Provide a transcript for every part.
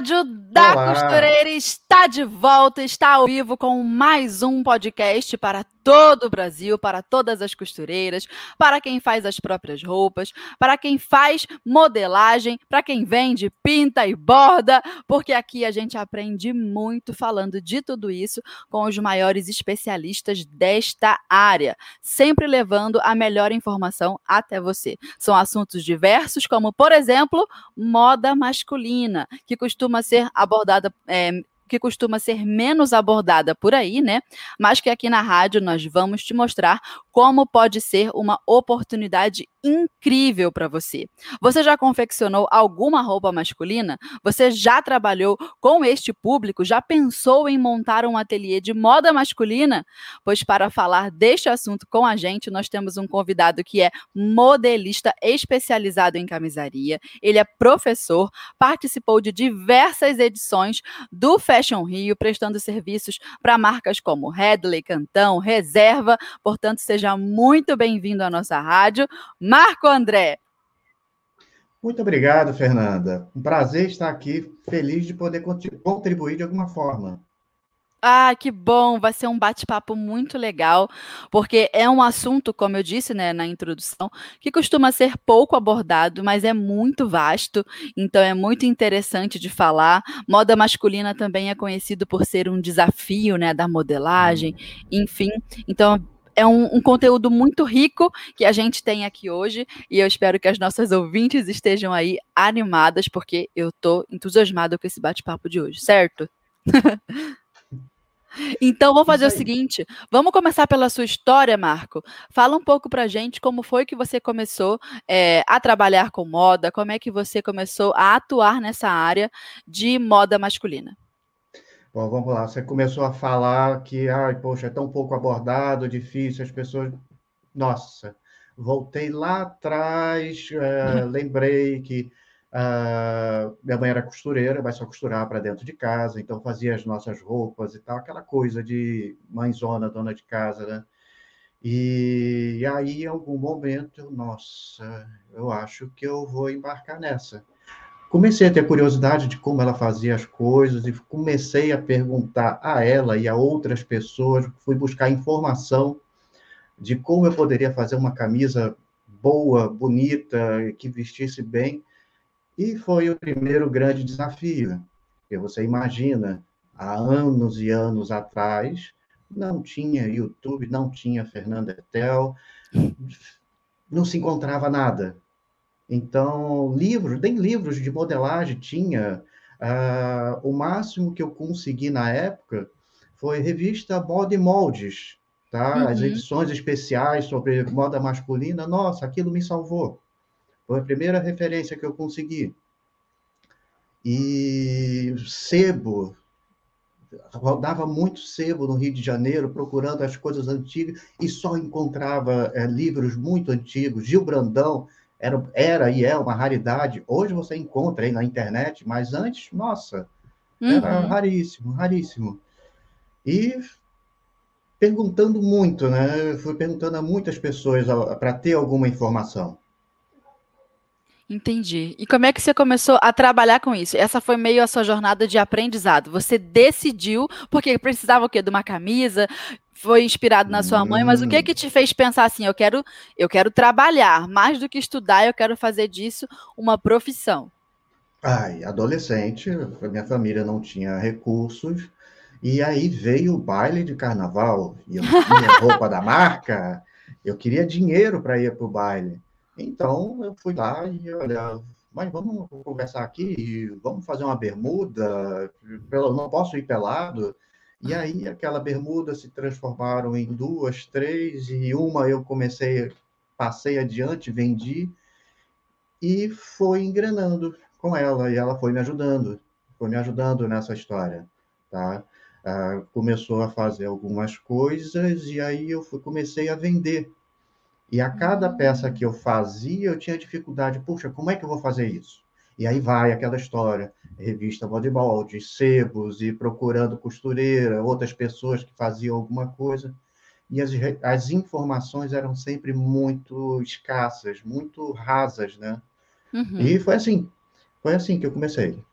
Rádio da Olá. Costureira está de volta, está ao vivo com mais um podcast para todo o Brasil, para todas as costureiras, para quem faz as próprias roupas, para quem faz modelagem, para quem vende, pinta e borda, porque aqui a gente aprende muito falando de tudo isso com os maiores especialistas desta área, sempre levando a melhor informação até você. São assuntos diversos, como, por exemplo, moda masculina, que costuma ser abordada é, que costuma ser menos abordada por aí, né? Mas que aqui na rádio nós vamos te mostrar como pode ser uma oportunidade incrível para você. Você já confeccionou alguma roupa masculina? Você já trabalhou com este público? Já pensou em montar um ateliê de moda masculina? Pois para falar deste assunto com a gente, nós temos um convidado que é modelista especializado em camisaria. Ele é professor, participou de diversas edições do Fashion Rio, prestando serviços para marcas como Headley, Cantão, Reserva. Portanto, seja muito bem-vindo à nossa rádio. Marco André. Muito obrigado, Fernanda. Um prazer estar aqui, feliz de poder contribuir de alguma forma. Ah, que bom! Vai ser um bate-papo muito legal, porque é um assunto, como eu disse né, na introdução, que costuma ser pouco abordado, mas é muito vasto, então é muito interessante de falar. Moda masculina também é conhecido por ser um desafio né, da modelagem, enfim. Então é um, um, conteúdo muito rico que a gente tem aqui hoje e eu espero que as nossas ouvintes estejam aí animadas, porque eu estou entusiasmada com esse bate-papo de hoje, certo? então, vamos fazer o seguinte: vamos começar pela sua história, Marco. Fala um pouco pra gente como foi que você começou é, a trabalhar com moda, como é que você começou a atuar nessa área de moda masculina. Bom, vamos lá. Você começou a falar que, ai, poxa, é tão pouco abordado, difícil, as pessoas. Nossa, voltei lá atrás, é, lembrei que uh, minha mãe era costureira, mas só costurar para dentro de casa, então fazia as nossas roupas e tal, aquela coisa de mãezona, dona de casa, né? E, e aí, em algum momento, nossa, eu acho que eu vou embarcar nessa comecei a ter curiosidade de como ela fazia as coisas e comecei a perguntar a ela e a outras pessoas, fui buscar informação de como eu poderia fazer uma camisa boa, bonita, que vestisse bem. E foi o primeiro grande desafio. Porque você imagina, há anos e anos atrás, não tinha YouTube, não tinha Fernanda Etel, não se encontrava nada. Então, livros, nem livros de modelagem tinha. Uh, o máximo que eu consegui na época foi revista Moda e Moldes, tá? Uhum. As edições especiais sobre moda masculina. Nossa, aquilo me salvou. Foi a primeira referência que eu consegui. E sebo, rodava muito sebo no Rio de Janeiro, procurando as coisas antigas, e só encontrava é, livros muito antigos. Gil Brandão, era, era e é uma raridade. Hoje você encontra aí na internet, mas antes, nossa, uhum. era raríssimo, raríssimo. E perguntando muito, né? Fui perguntando a muitas pessoas para ter alguma informação. Entendi. E como é que você começou a trabalhar com isso? Essa foi meio a sua jornada de aprendizado. Você decidiu, porque precisava o quê? De uma camisa, foi inspirado na sua mãe, mas o que é que te fez pensar assim, eu quero, eu quero trabalhar, mais do que estudar, eu quero fazer disso uma profissão? Ai, adolescente, minha família não tinha recursos, e aí veio o baile de carnaval, e eu tinha roupa da marca, eu queria dinheiro para ir para o baile. Então eu fui lá e olha, mas vamos conversar aqui, vamos fazer uma bermuda, não posso ir pelado. E aí aquela bermuda se transformaram em duas, três, e uma eu comecei, passei adiante, vendi. e foi engrenando com ela, e ela foi me ajudando, foi me ajudando nessa história, tá? Ah, começou a fazer algumas coisas e aí eu fui, comecei a vender. E a cada peça que eu fazia, eu tinha dificuldade. Puxa, como é que eu vou fazer isso? E aí vai aquela história, revista Bodyboard, sebos, e procurando costureira, outras pessoas que faziam alguma coisa. E as, as informações eram sempre muito escassas, muito rasas, né? Uhum. E foi assim, foi assim que eu comecei.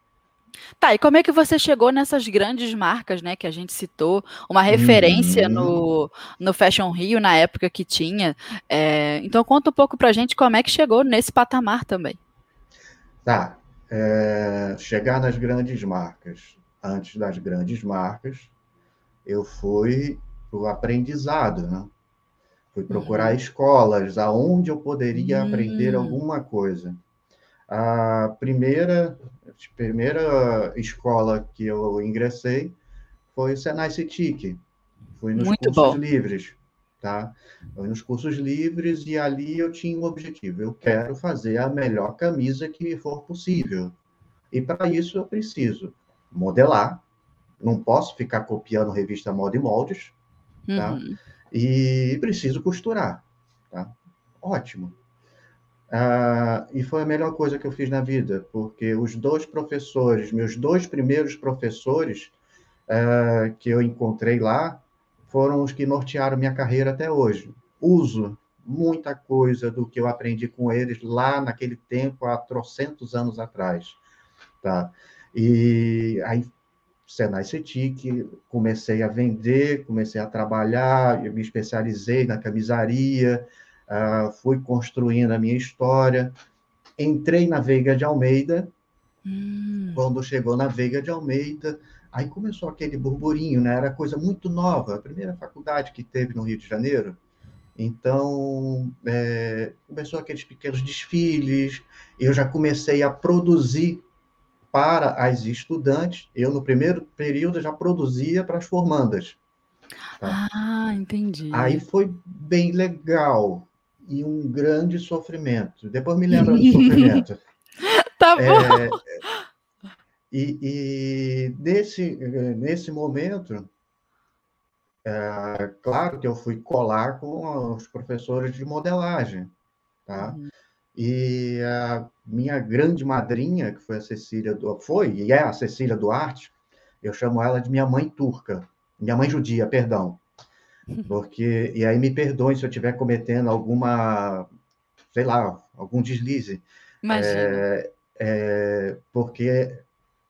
Tá, e como é que você chegou nessas grandes marcas, né, que a gente citou, uma referência uhum. no, no Fashion Rio na época que tinha. É, então conta um pouco pra gente como é que chegou nesse patamar também. Tá. É, chegar nas grandes marcas. Antes das grandes marcas, eu fui o aprendizado, né? Fui procurar uhum. escolas aonde eu poderia aprender hum. alguma coisa. A primeira primeira escola que eu ingressei foi o Senai CETIC. Fui nos Muito cursos bom. livres, tá? Fui nos cursos livres e ali eu tinha um objetivo. Eu quero fazer a melhor camisa que for possível. E para isso eu preciso modelar. Não posso ficar copiando revista Moda e Moldes, tá? Uhum. E preciso costurar, tá? Ótimo. Ah, e foi a melhor coisa que eu fiz na vida, porque os dois professores, meus dois primeiros professores ah, que eu encontrei lá, foram os que nortearam minha carreira até hoje. Uso muita coisa do que eu aprendi com eles lá naquele tempo, há trocentos anos atrás. Tá? E aí, Senai CETIC, comecei a vender, comecei a trabalhar, eu me especializei na camisaria, uh, fui construindo a minha história. Entrei na Veiga de Almeida. Hum. Quando chegou na Veiga de Almeida, aí começou aquele burburinho, né? Era coisa muito nova, a primeira faculdade que teve no Rio de Janeiro. Então, é, começou aqueles pequenos desfiles, eu já comecei a produzir para as estudantes. Eu, no primeiro período, já produzia para as formandas. Tá? Ah, entendi. Aí foi bem legal e um grande sofrimento. Depois me lembra do sofrimento. tá bom. É, e, e nesse, nesse momento, é, claro que eu fui colar com os professores de modelagem, tá? Uhum. E a minha grande madrinha, que foi a Cecília, do, foi e é a Cecília Duarte, eu chamo ela de minha mãe turca, minha mãe judia, perdão. Porque, e aí me perdoem se eu estiver cometendo alguma, sei lá, algum deslize. Imagina. É, é, porque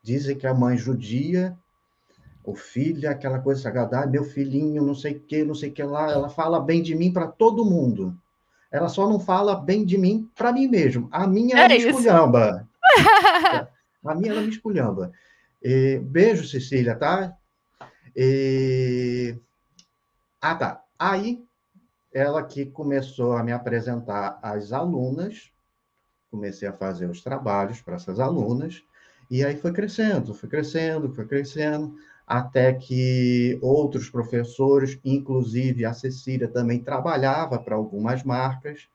dizem que a mãe judia, o filho é aquela coisa sagrada, ah, meu filhinho, não sei o que, não sei o que lá, ela fala bem de mim para todo mundo. Ela só não fala bem de mim para mim mesmo. A minha é ela me esculhamba. a minha ela me esculhamba. E, beijo, Cecília, tá? E, ah, tá. Aí, ela que começou a me apresentar as alunas, comecei a fazer os trabalhos para essas alunas, e aí foi crescendo, foi crescendo, foi crescendo, até que outros professores, inclusive a Cecília também trabalhava para algumas marcas,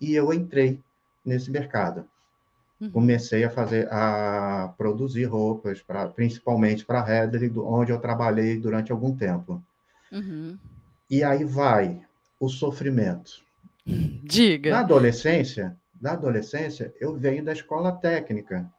e eu entrei nesse mercado. Uhum. Comecei a fazer, a produzir roupas, pra, principalmente para a Redley, onde eu trabalhei durante algum tempo. Uhum. E aí vai o sofrimento. Diga. Na adolescência, na adolescência, eu venho da escola técnica,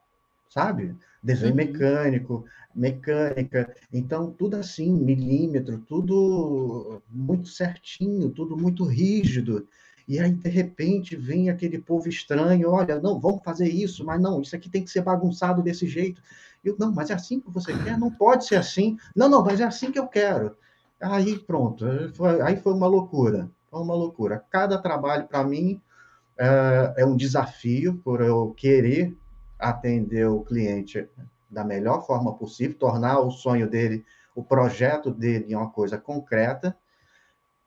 sabe? Desenho uhum. mecânico, mecânica, então tudo assim, milímetro, tudo muito certinho, tudo muito rígido. E aí, de repente, vem aquele povo estranho, olha, não, vamos fazer isso, mas não, isso aqui tem que ser bagunçado desse jeito. Eu, não, mas é assim que você quer? Não pode ser assim. Não, não, mas é assim que eu quero. Aí pronto, foi, aí foi uma loucura, foi uma loucura. Cada trabalho para mim é, é um desafio por eu querer atender o cliente da melhor forma possível, tornar o sonho dele, o projeto dele uma coisa concreta.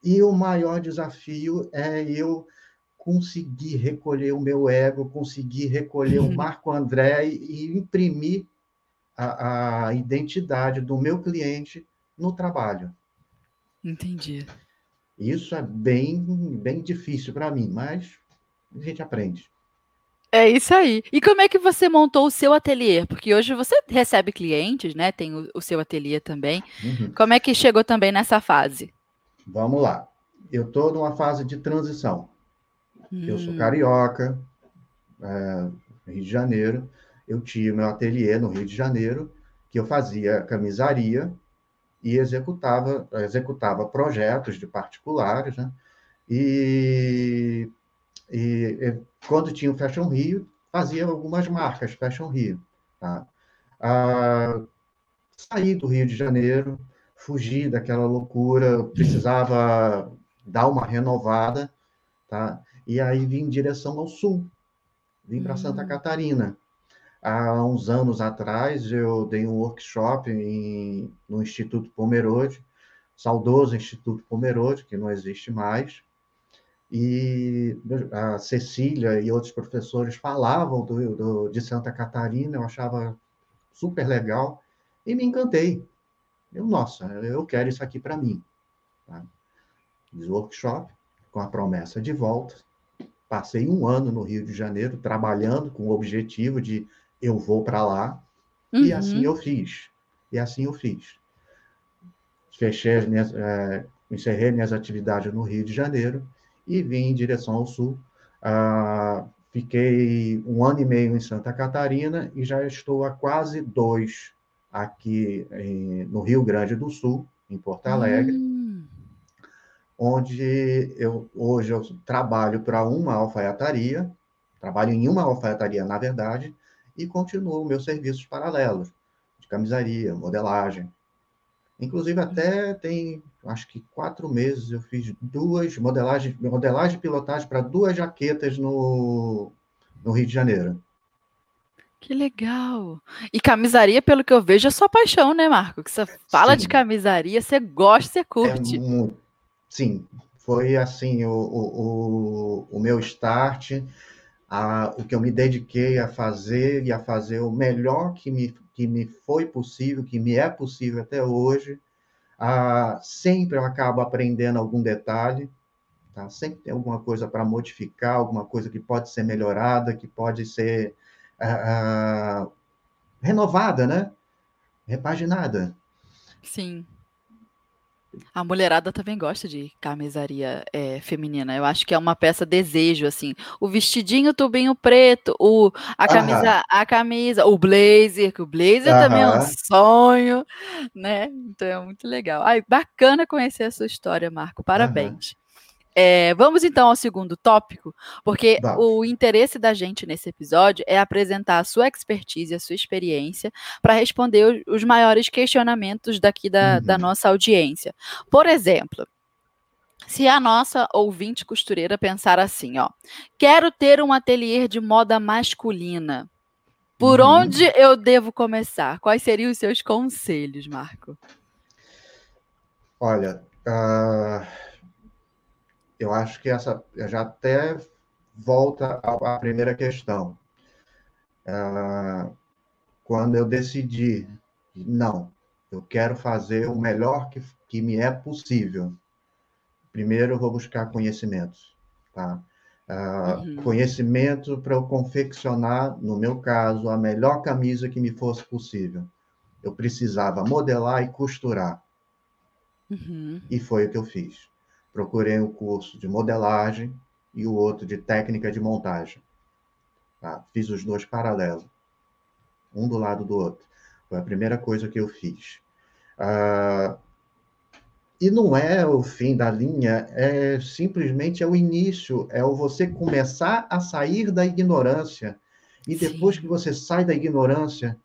E o maior desafio é eu conseguir recolher o meu ego, conseguir recolher o Marco André e imprimir a, a identidade do meu cliente no trabalho. Entendi. Isso é bem, bem difícil para mim, mas a gente aprende. É isso aí. E como é que você montou o seu ateliê? Porque hoje você recebe clientes, né? Tem o, o seu ateliê também. Uhum. Como é que chegou também nessa fase? Vamos lá. Eu estou numa fase de transição. Hum. Eu sou hum. carioca, é, Rio de Janeiro. Eu tinha meu ateliê no Rio de Janeiro, que eu fazia camisaria e executava, executava projetos de particulares, né? E e, e, quando tinha o Fashion Rio, fazia algumas marcas Fashion Rio. Tá? Ah, saí do Rio de Janeiro, fugi daquela loucura, precisava dar uma renovada, tá? E aí vim em direção ao sul, vim para Santa hum. Catarina. Há uns anos atrás, eu dei um workshop em, no Instituto Pomerode, saudoso Instituto Pomerode, que não existe mais, e a Cecília e outros professores falavam do, do, de Santa Catarina, eu achava super legal e me encantei. Eu, nossa, eu quero isso aqui para mim. Tá? Fiz workshop com a promessa de volta. Passei um ano no Rio de Janeiro trabalhando com o objetivo de eu vou para lá. Uhum. E assim eu fiz. E assim eu fiz. Fechei as minhas, é, encerrei minhas atividades no Rio de Janeiro e vim em direção ao sul. Ah, fiquei um ano e meio em Santa Catarina e já estou há quase dois aqui em, no Rio Grande do Sul, em Porto Alegre, hum. onde eu hoje eu trabalho para uma alfaiataria, trabalho em uma alfaiataria, na verdade, e continuo meus serviços paralelos de camisaria, modelagem, Inclusive, até tem, acho que quatro meses, eu fiz duas modelagens, modelagem e pilotagem para duas jaquetas no, no Rio de Janeiro. Que legal! E camisaria, pelo que eu vejo, é sua paixão, né, Marco? Que você fala sim. de camisaria, você gosta, você curte. É, sim, foi assim o, o, o, meu start, a, o que eu me dediquei a fazer e a fazer o melhor que me que me foi possível, que me é possível até hoje. Ah, sempre eu acabo aprendendo algum detalhe, tá? sempre tem alguma coisa para modificar, alguma coisa que pode ser melhorada, que pode ser ah renovada, né? Repaginada. Sim. A mulherada também gosta de camisaria é, feminina. Eu acho que é uma peça desejo, assim. O vestidinho tubinho preto, o, a camisa, a camisa, o blazer, que o blazer também é um sonho, né? Então é muito legal. Ai, bacana conhecer a sua história, Marco. Parabéns. É, vamos então ao segundo tópico, porque Vamos. o interesse da gente nesse episódio é apresentar a sua expertise, a sua experiência, para responder os maiores questionamentos daqui da, uhum. da nossa audiência. Por exemplo, se a nossa ouvinte costureira pensar assim, ó, quero ter um ateliê de moda masculina, por uhum. onde eu devo começar? Quais seriam os seus conselhos, Marco? Olha, uh eu acho que essa já até volta à, primeira questão. Uh, quando eu decidi, não, eu quero fazer o melhor que, que me é possível. Primeiro, eu vou buscar conhecimentos, tá? Uh, uhum. Conhecimento para eu confeccionar, no meu caso, a melhor camisa que me fosse possível. Eu precisava modelar e costurar. Uhum. E foi o que eu fiz procurei um curso de modelagem e o outro de técnica de montagem. Tá? Fiz os dois paralelos, um do lado do outro. Foi a primeira coisa que eu fiz. Ah, e não é o fim da linha, é simplesmente é o início, é o você começar a sair da ignorância. E depois Sim. que você sai da ignorância,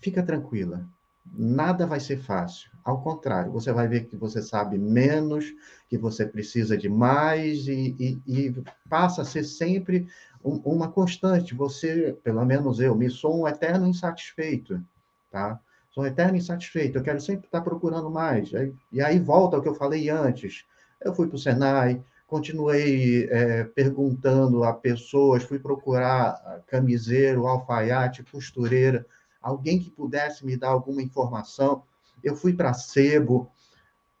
fica tranquila nada vai ser fácil. Ao contrário, você vai ver que você sabe menos, que você precisa de mais e, e, e passa a ser sempre um, uma constante. Você, pelo menos eu, me sou um eterno insatisfeito, tá? Sou um eterno insatisfeito. Eu quero sempre estar procurando mais. E aí volta ao que eu falei antes. Eu fui para o Senai, continuei é, perguntando a pessoas, fui procurar camiseiro, alfaiate, costureira alguém que pudesse me dar alguma informação. Eu fui para Sebo.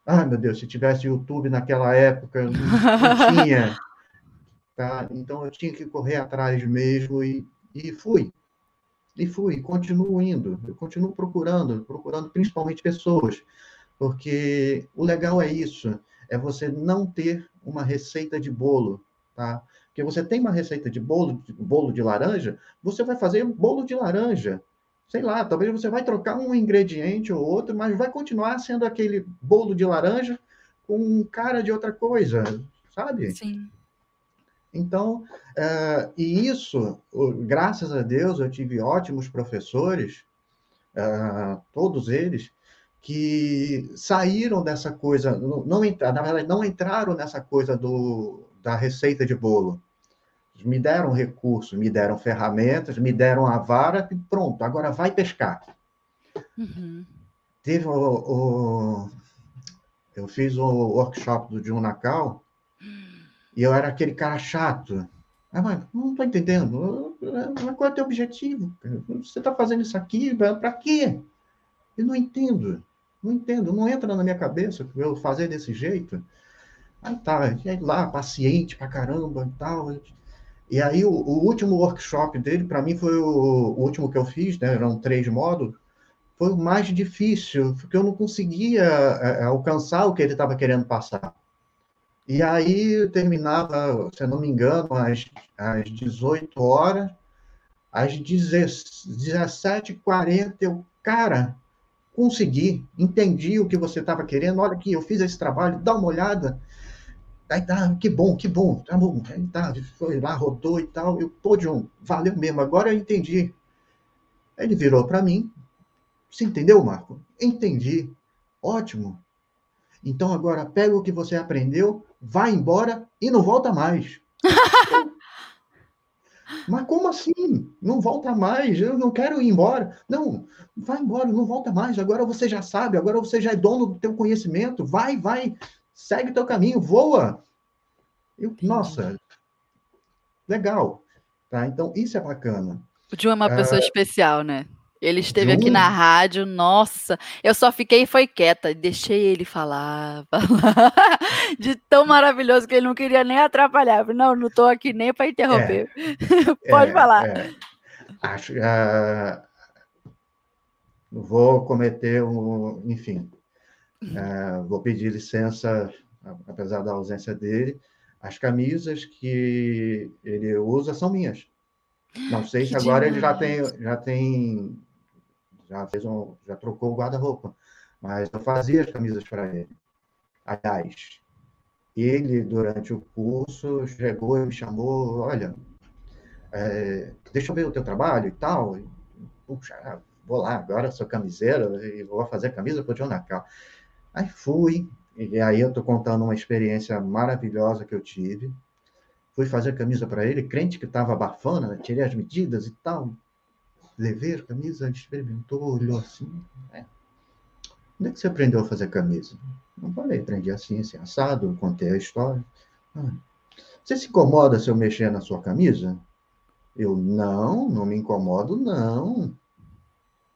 Ai, meu Deus, se tivesse YouTube naquela época, não, não tinha. tá? Então eu tinha que correr atrás mesmo e, e fui. E fui, continuo indo, eu continuo procurando, procurando principalmente pessoas, porque o legal é isso, é você não ter uma receita de bolo, tá? Porque você tem uma receita de bolo, de bolo de laranja, você vai fazer bolo de laranja. Sei lá, talvez você vai trocar um ingrediente ou outro, mas vai continuar sendo aquele bolo de laranja com cara de outra coisa, sabe? Sim. Então, uh, e isso, graças a Deus, eu tive ótimos professores, uh, todos eles, que saíram dessa coisa, não, não na verdade, não entraram nessa coisa do, da receita de bolo. Me deram recursos, me deram ferramentas, me deram a vara e pronto, agora vai pescar. Uhum. Teve o, o, Eu fiz o workshop do John Nakal, e eu era aquele cara chato. Ah, mas não estou entendendo. Qual é o teu objetivo? Você está fazendo isso aqui para quê? Eu não entendo. Não entendo. Não entra na minha cabeça eu fazer desse jeito. Aí tá, e aí lá, paciente pra caramba e tal. E aí o, o último workshop dele, para mim, foi o, o, último que eu fiz, né? Eram três módulos. Foi o mais difícil, porque eu não conseguia é, alcançar o que ele estava querendo passar. E aí terminava, se eu não me engano, às, às 18 horas, às 17h40, eu, cara, consegui, entendi o que você estava querendo, olha aqui, eu fiz esse trabalho, dá uma olhada. Aí tá, que bom, que bom, tá bom. Aí tá, foi lá, rodou e tal. Eu, pô, John, valeu mesmo, agora eu entendi. Aí ele virou para mim, você entendeu, Marco? Entendi. Ótimo. Então agora pega o que você aprendeu, vai embora e não volta mais. Mas como assim? Não volta mais, eu não quero ir embora. Não, vai embora, não volta mais. Agora você já sabe, agora você já é dono do teu conhecimento. Vai, vai, segue o teu caminho, voa. Eu, nossa, legal. Tá? Então, isso é bacana. O John é uma pessoa é... especial, né? Ele esteve aqui na rádio, nossa, eu só fiquei foi quieta, deixei ele falar, falar, de tão maravilhoso que ele não queria nem atrapalhar. Não, não estou aqui nem para interromper. É, Pode é, falar. É. Acho, uh, vou cometer um, enfim, uh, vou pedir licença, apesar da ausência dele. As camisas que ele usa são minhas. Não sei que se agora demais. ele já tem, já tem já fez um, já trocou o guarda-roupa, mas eu fazia as camisas para ele. Aliás, ele durante o curso chegou e me chamou, olha, é, deixa eu ver o teu trabalho e tal. Puxa, vou lá agora, sou camiseiro e vou fazer camisa para o John Nacal. Aí fui, e aí eu estou contando uma experiência maravilhosa que eu tive. Fui fazer camisa para ele, crente que estava abafando, né? tirei as medidas e tal, levei a camisa, experimentou, olhou assim. É. Onde é que você aprendeu a fazer camisa? Não falei, aprendi assim, assim, assado, contei a história. Ah, você se incomoda se eu mexer na sua camisa? Eu, não, não me incomodo, não.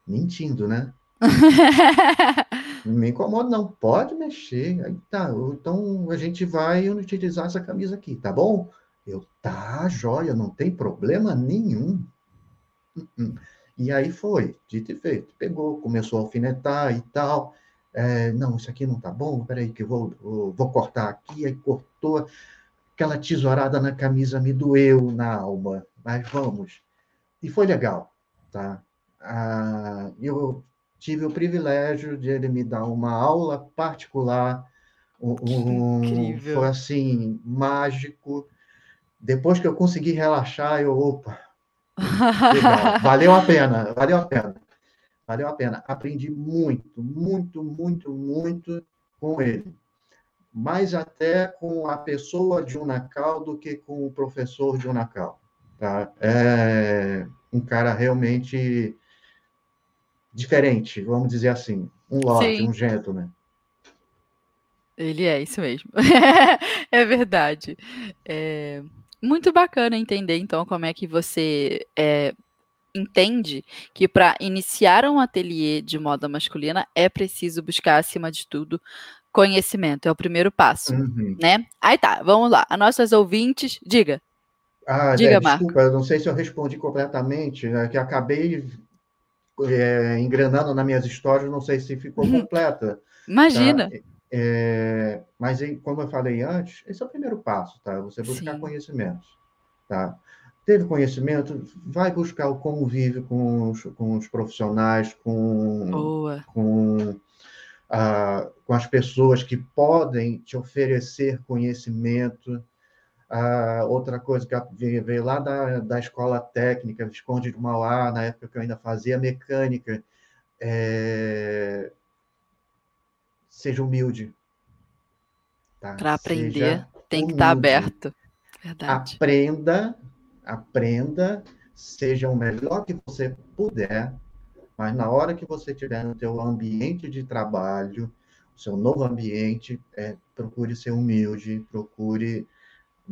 Mentindo, né? não me incomodo, não. Pode mexer. Aí tá, então a gente vai utilizar essa camisa aqui, tá bom? Eu, tá, joia, não tem problema nenhum. E aí foi, dito e feito. Pegou, começou a alfinetar e tal. É, não, isso aqui não tá bom, peraí que eu vou, vou, vou cortar aqui. Aí cortou, aquela tesourada na camisa me doeu na alma, mas vamos. E foi legal, tá? Ah, eu tive o privilégio de ele me dar uma aula particular, um, foi assim, mágico. Depois que eu consegui relaxar, eu, opa, Legal. Valeu a pena, valeu a pena. Valeu a pena. Aprendi muito, muito, muito, muito com ele. Mais até com a pessoa de Unacal do que com o professor de Unacal. Tá? É um cara realmente diferente, vamos dizer assim. Um lorde, Sim. um gentleman. Ele é isso mesmo. é verdade. É... Muito bacana entender, então, como é que você é, entende que para iniciar um ateliê de moda masculina é preciso buscar, acima de tudo, conhecimento. É o primeiro passo, uhum. né? Aí tá, vamos lá. As nossas ouvintes, diga. Ah, Diga, é, desculpa, não sei se eu respondi completamente, né, que acabei é, engrenando nas minhas histórias, não sei se ficou uhum. completa. Imagina. Tá? É, mas, como eu falei antes, esse é o primeiro passo, tá? Você buscar Sim. conhecimento, tá? Teve conhecimento, vai buscar o convívio com os, com os profissionais, com, Boa. com, ah, com as pessoas que podem te oferecer conhecimento, ah, outra coisa que veio, veio lá da, da escola técnica, Visconde de Mauá, na época que eu ainda fazia mecânica, é... seja humilde. Tá? Para aprender, tem que estar tá aberto. Verdade. Aprenda, aprenda, seja o melhor que você puder, mas na hora que você estiver no seu ambiente de trabalho, o seu novo ambiente, é, procure ser humilde, procure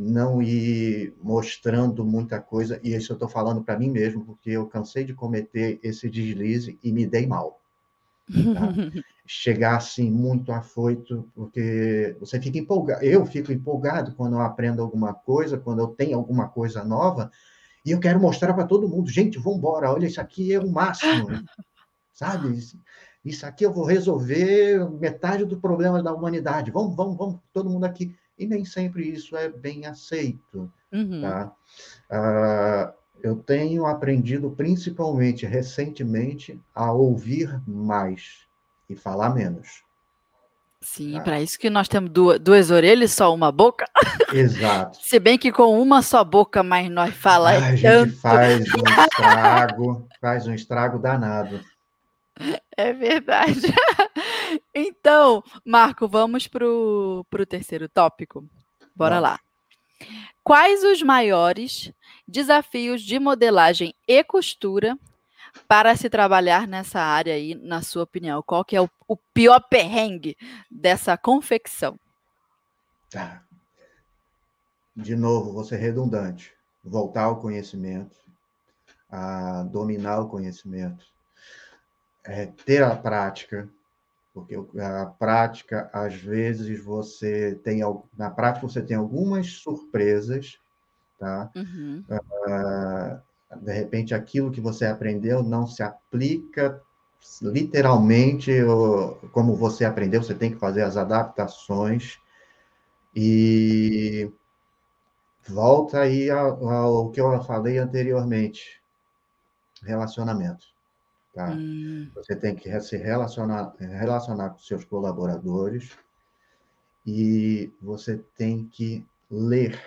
não ir mostrando muita coisa, e isso eu estou falando para mim mesmo, porque eu cansei de cometer esse deslize e me dei mal. Tá? Chegar assim muito afoito, porque você fica empolgado. Eu fico empolgado quando eu aprendo alguma coisa, quando eu tenho alguma coisa nova, e eu quero mostrar para todo mundo: gente, vamos embora, olha, isso aqui é o máximo, sabe? Isso aqui eu vou resolver metade do problema da humanidade. Vamos, vamos, vamos, todo mundo aqui e nem sempre isso é bem aceito. Uhum. Tá? Uh, eu tenho aprendido, principalmente recentemente, a ouvir mais e falar menos. Sim, tá? para isso que nós temos duas, duas orelhas e só uma boca. Exato. Se bem que com uma só boca, mas nós falamos. A gente faz um estrago, faz um estrago danado. É verdade. Então, Marco, vamos para o terceiro tópico. Bora lá. Quais os maiores desafios de modelagem e costura para se trabalhar nessa área aí, na sua opinião? Qual que é o, o pior perrengue dessa confecção? Tá. De novo, vou ser redundante. Voltar ao conhecimento, a dominar o conhecimento, é, ter a prática, porque a prática, às vezes, você tem, na prática, você tem algumas surpresas, tá? Uhum. Uh, de repente, aquilo que você aprendeu não se aplica literalmente como você aprendeu, você tem que fazer as adaptações e volta aí ao, ao que eu falei anteriormente, relacionamento. Tá? Hum. Você tem que se relacionar, relacionar com seus colaboradores e você tem que ler,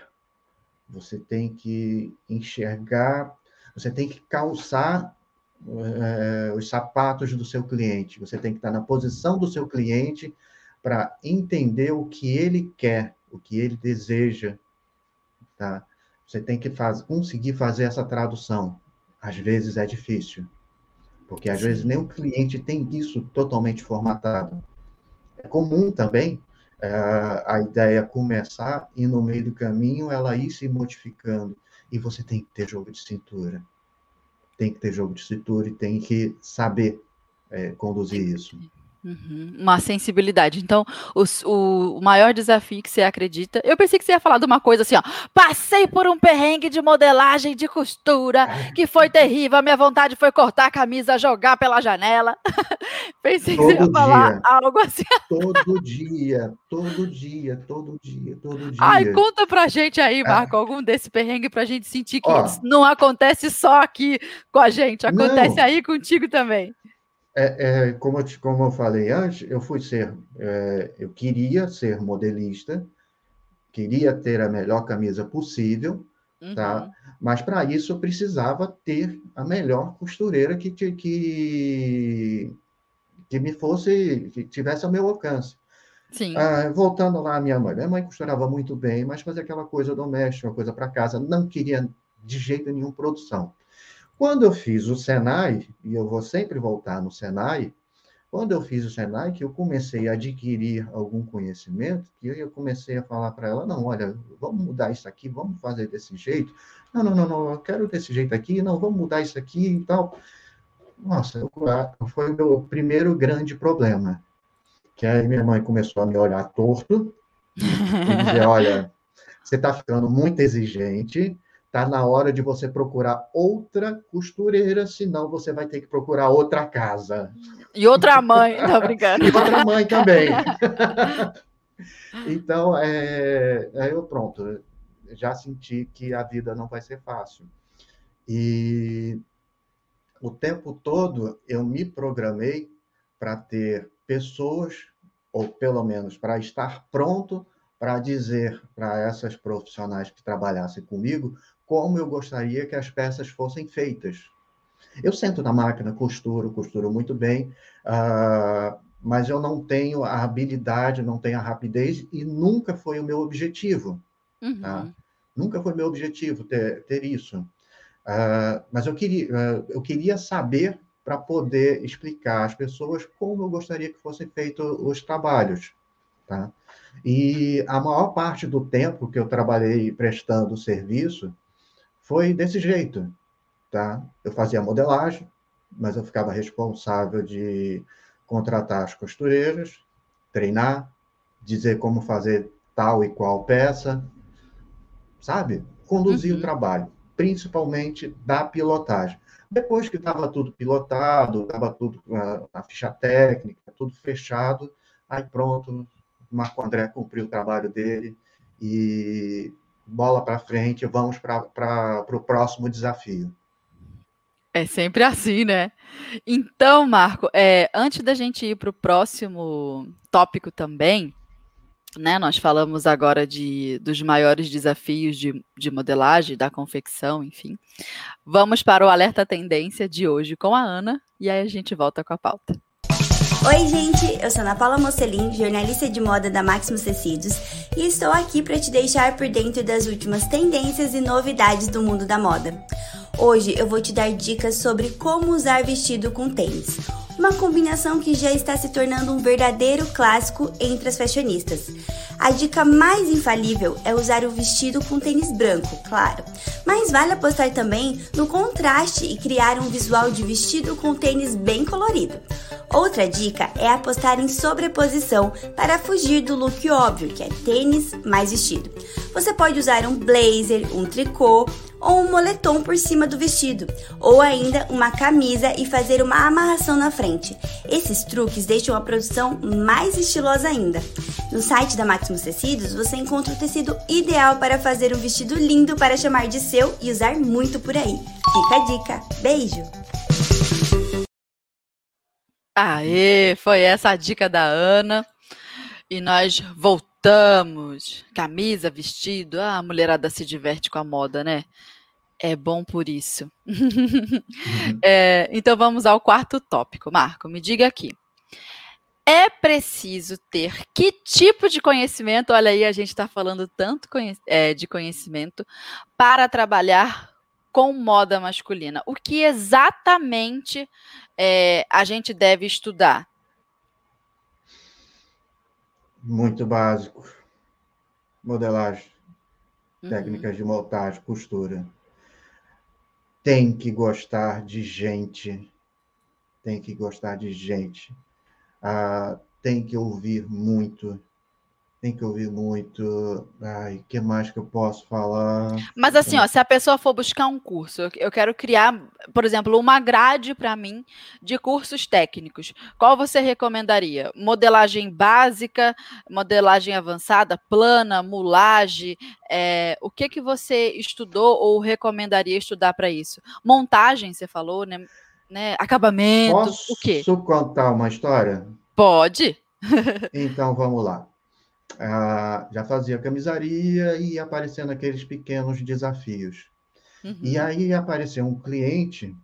você tem que enxergar, você tem que calçar é, os sapatos do seu cliente, você tem que estar na posição do seu cliente para entender o que ele quer, o que ele deseja, tá? Você tem que faz, conseguir fazer essa tradução. Às vezes é difícil, porque às Sim. vezes nem o cliente tem isso totalmente formatado. É comum também uh, a ideia começar e no meio do caminho ela ir se modificando. E você tem que ter jogo de cintura. Tem que ter jogo de cintura e tem que saber é, conduzir isso. Uhum, uma sensibilidade. Então, os, o, o, maior desafio que você acredita. Eu pensei que você ia falar de uma coisa assim, ó. Passei por um perrengue de modelagem de costura que foi terrível. A minha vontade foi cortar a camisa, jogar pela janela. pensei todo que você ia falar algo assim. Todo dia, todo dia, todo dia, todo dia. Ai, conta pra gente aí, ah. Marco, ah. algum desse perrengue pra gente sentir que ó, não acontece só aqui com a gente, acontece não. aí contigo também. É, é, como, eu, como eu falei antes, eu fui ser, é, eu queria ser modelista, queria ter a melhor camisa possível, tá? uhum. tá? Mas para isso eu precisava ter a melhor costureira que, que, que me fosse, que tivesse ao meu alcance. Sim. Ah, voltando lá à minha mãe, minha mãe costurava muito bem, mas fazia aquela coisa doméstica, uma coisa para casa, não queria de jeito nenhum produção. Quando eu fiz o Senai, e eu vou sempre voltar no Senai, quando eu fiz o Senai, que eu comecei a adquirir algum conhecimento, que eu comecei a falar para ela, não, olha, vamos mudar isso aqui, vamos fazer desse jeito. Não, não, não, não, eu quero desse jeito aqui, não, vamos mudar isso aqui e tal. Nossa, foi o meu primeiro grande problema. Que aí minha mãe começou a me olhar torto e dizer, olha, você está ficando muito exigente, Está na hora de você procurar outra costureira, senão você vai ter que procurar outra casa. E outra mãe, tá brincando? e outra mãe também. então, é, eu pronto, já senti que a vida não vai ser fácil. E o tempo todo eu me programei para ter pessoas, ou pelo menos para estar pronto para dizer para essas profissionais que trabalhassem comigo como eu gostaria que as peças fossem feitas. Eu sento na máquina, costuro, costuro muito bem, uh, mas eu não tenho a habilidade, não tenho a rapidez e nunca foi o meu objetivo. Tá? Uhum. Tá? Nunca foi meu objetivo ter, ter isso. Uh, mas eu queria, uh, eu queria saber para poder explicar às pessoas como eu gostaria que fossem feitos os trabalhos. Tá? E a maior parte do tempo que eu trabalhei prestando serviço foi desse jeito. Tá? Eu fazia modelagem, mas eu ficava responsável de contratar as costureiras, treinar, dizer como fazer tal e qual peça, sabe? Conduzir uhum. o trabalho, principalmente da pilotagem. Depois que estava tudo pilotado, estava tudo a, a, ficha técnica, tudo fechado, aí pronto, Marco André cumpriu o trabalho dele e bola para frente, vamos para o próximo desafio. É sempre assim, né? Então, Marco, é, antes da gente ir para o próximo tópico também, né? Nós falamos agora de, dos maiores desafios de, de modelagem, da confecção, enfim. Vamos para o alerta tendência de hoje com a Ana e aí a gente volta com a pauta. Oi, gente! Eu sou Ana Paula Mocelin, jornalista de moda da Maximus Tecidos, e estou aqui para te deixar por dentro das últimas tendências e novidades do mundo da moda. Hoje eu vou te dar dicas sobre como usar vestido com tênis uma combinação que já está se tornando um verdadeiro clássico entre as fashionistas. A dica mais infalível é usar o vestido com tênis branco, claro, mas vale apostar também no contraste e criar um visual de vestido com tênis bem colorido. Outra dica é apostar em sobreposição para fugir do look óbvio, que é tênis mais vestido. Você pode usar um blazer, um tricô ou um moletom por cima do vestido, ou ainda uma camisa e fazer uma amarração na frente. Esses truques deixam a produção mais estilosa ainda. No site da Maximus Tecidos você encontra o tecido ideal para fazer um vestido lindo para chamar de seu e usar muito por aí. Fica a dica. Beijo! Aê, foi essa a dica da Ana. E nós voltamos. Camisa, vestido. Ah, a mulherada se diverte com a moda, né? É bom por isso. Uhum. é, então vamos ao quarto tópico. Marco, me diga aqui. É preciso ter que tipo de conhecimento? Olha aí, a gente está falando tanto conhe é, de conhecimento para trabalhar com moda masculina. O que exatamente é, a gente deve estudar? Muito básico. Modelagem, uhum. técnicas de montagem, costura tem que gostar de gente, tem que gostar de gente, ah, tem que ouvir muito, tem que ouvir muito. Ai, o que mais que eu posso falar? Mas assim, ó, se a pessoa for buscar um curso, eu quero criar, por exemplo, uma grade para mim de cursos técnicos. Qual você recomendaria? Modelagem básica, modelagem avançada, plana, mulagem? É, o que que você estudou ou recomendaria estudar para isso? Montagem, você falou, né? né? Acabamento, Posso o quê? Posso contar uma história? Pode. então vamos lá ah, já fazia camisaria e ia aparecendo aqueles pequenos desafios. Uhum. E aí apareceu um cliente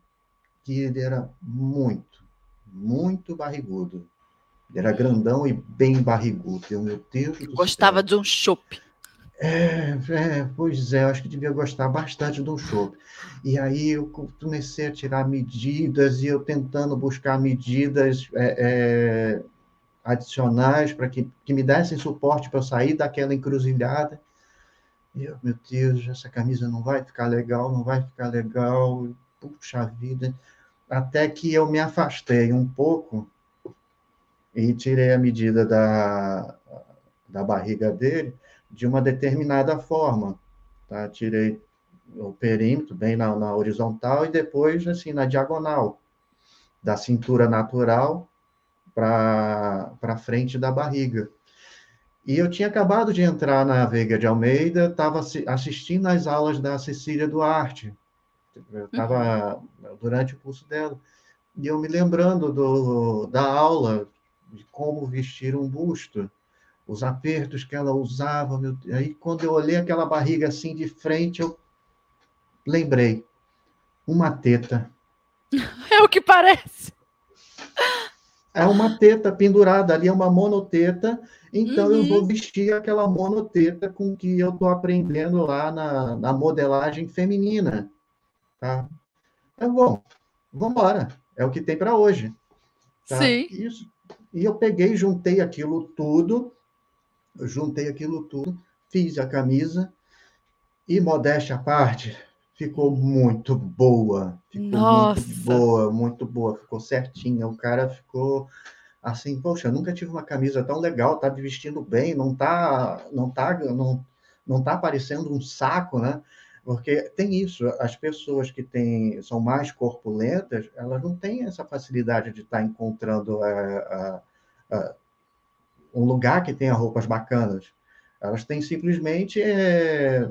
que ele era muito, muito barrigudo. Ele era grandão e bem barrigudo. Eu, meu Deus do Gostava céu. de um chopp. É, é, pois é, acho que devia gostar bastante de um chopp. E aí eu comecei a tirar medidas e eu tentando buscar medidas é, é, adicionais para que, que me dessem suporte para eu sair daquela encruzilhada. Eu, meu Deus, essa camisa não vai ficar legal, não vai ficar legal. Puxa vida. Até que eu me afastei um pouco e tirei a medida da, da barriga dele de uma determinada forma. Tá? Tirei o perímetro, bem na, na horizontal, e depois, assim, na diagonal, da cintura natural para frente da barriga. E eu tinha acabado de entrar na Veiga de Almeida, estava assistindo às aulas da Cecília Duarte, estava uhum. durante o curso dela, e eu me lembrando do, da aula de como vestir um busto, os apertos que ela usava. Meu... Aí, quando eu olhei aquela barriga assim de frente, eu lembrei. Uma teta. É o que parece. É uma teta pendurada ali, é uma monoteta. Então, uhum. eu vou uhum. vestir aquela monoteta com que eu estou aprendendo lá na, na modelagem feminina. Tá? É bom, vamos embora. É o que tem para hoje. Tá? Sim. Isso. E eu peguei, juntei aquilo tudo, juntei aquilo tudo, fiz a camisa e, modéstia à parte, ficou muito boa. Ficou Nossa. muito boa, muito boa, ficou certinha. O cara ficou assim, poxa, nunca tive uma camisa tão legal, tá me vestindo bem, não tá, não tá, não, não tá parecendo um saco, né? Porque tem isso, as pessoas que têm, são mais corpulentas, elas não têm essa facilidade de estar encontrando é, é, um lugar que tenha roupas bacanas. Elas têm simplesmente é,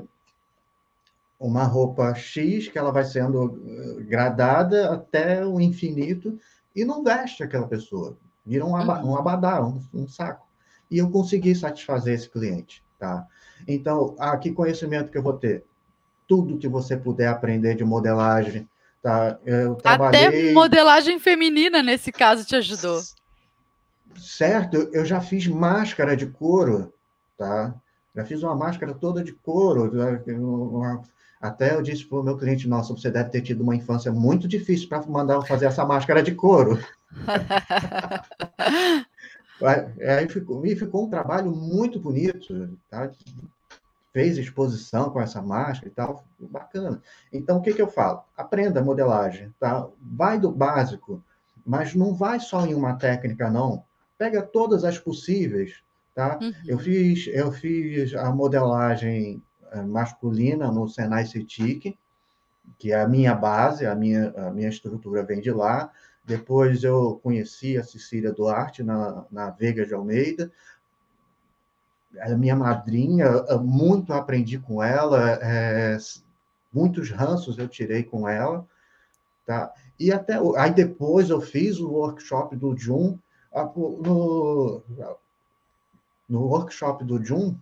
uma roupa X que ela vai sendo eh, gradada até o infinito e não veste aquela pessoa. Vira um, aba, um uhum. abadá, um, um saco. E eu consegui satisfazer esse cliente. Tá? Então, ah, que conhecimento que eu vou ter? tudo que você puder aprender de modelagem. Tá? Eu trabalhei... Até modelagem feminina, nesse caso, te ajudou. Certo, eu já fiz máscara de couro, tá? Já fiz uma máscara toda de couro. Até eu disse para o meu cliente, nossa, você deve ter tido uma infância muito difícil para mandar fazer essa máscara de couro. Aí ficou, e ficou um trabalho muito bonito, tá? fez exposição com essa máscara e tal, bacana. Então, o que, que eu falo? Aprenda modelagem, tá? Vai do básico, mas não vai só em uma técnica, não. Pega todas as possíveis, tá? Uhum. Eu, fiz, eu fiz a modelagem masculina no Senai CETIC, que é a minha base, a minha, a minha estrutura vem de lá. Depois eu conheci a Cecília Duarte na, na Veiga de Almeida a minha madrinha, muito aprendi com ela, é, muitos ranços eu tirei com ela, tá? E até aí depois eu fiz o workshop do Jun, no, no workshop do Jun,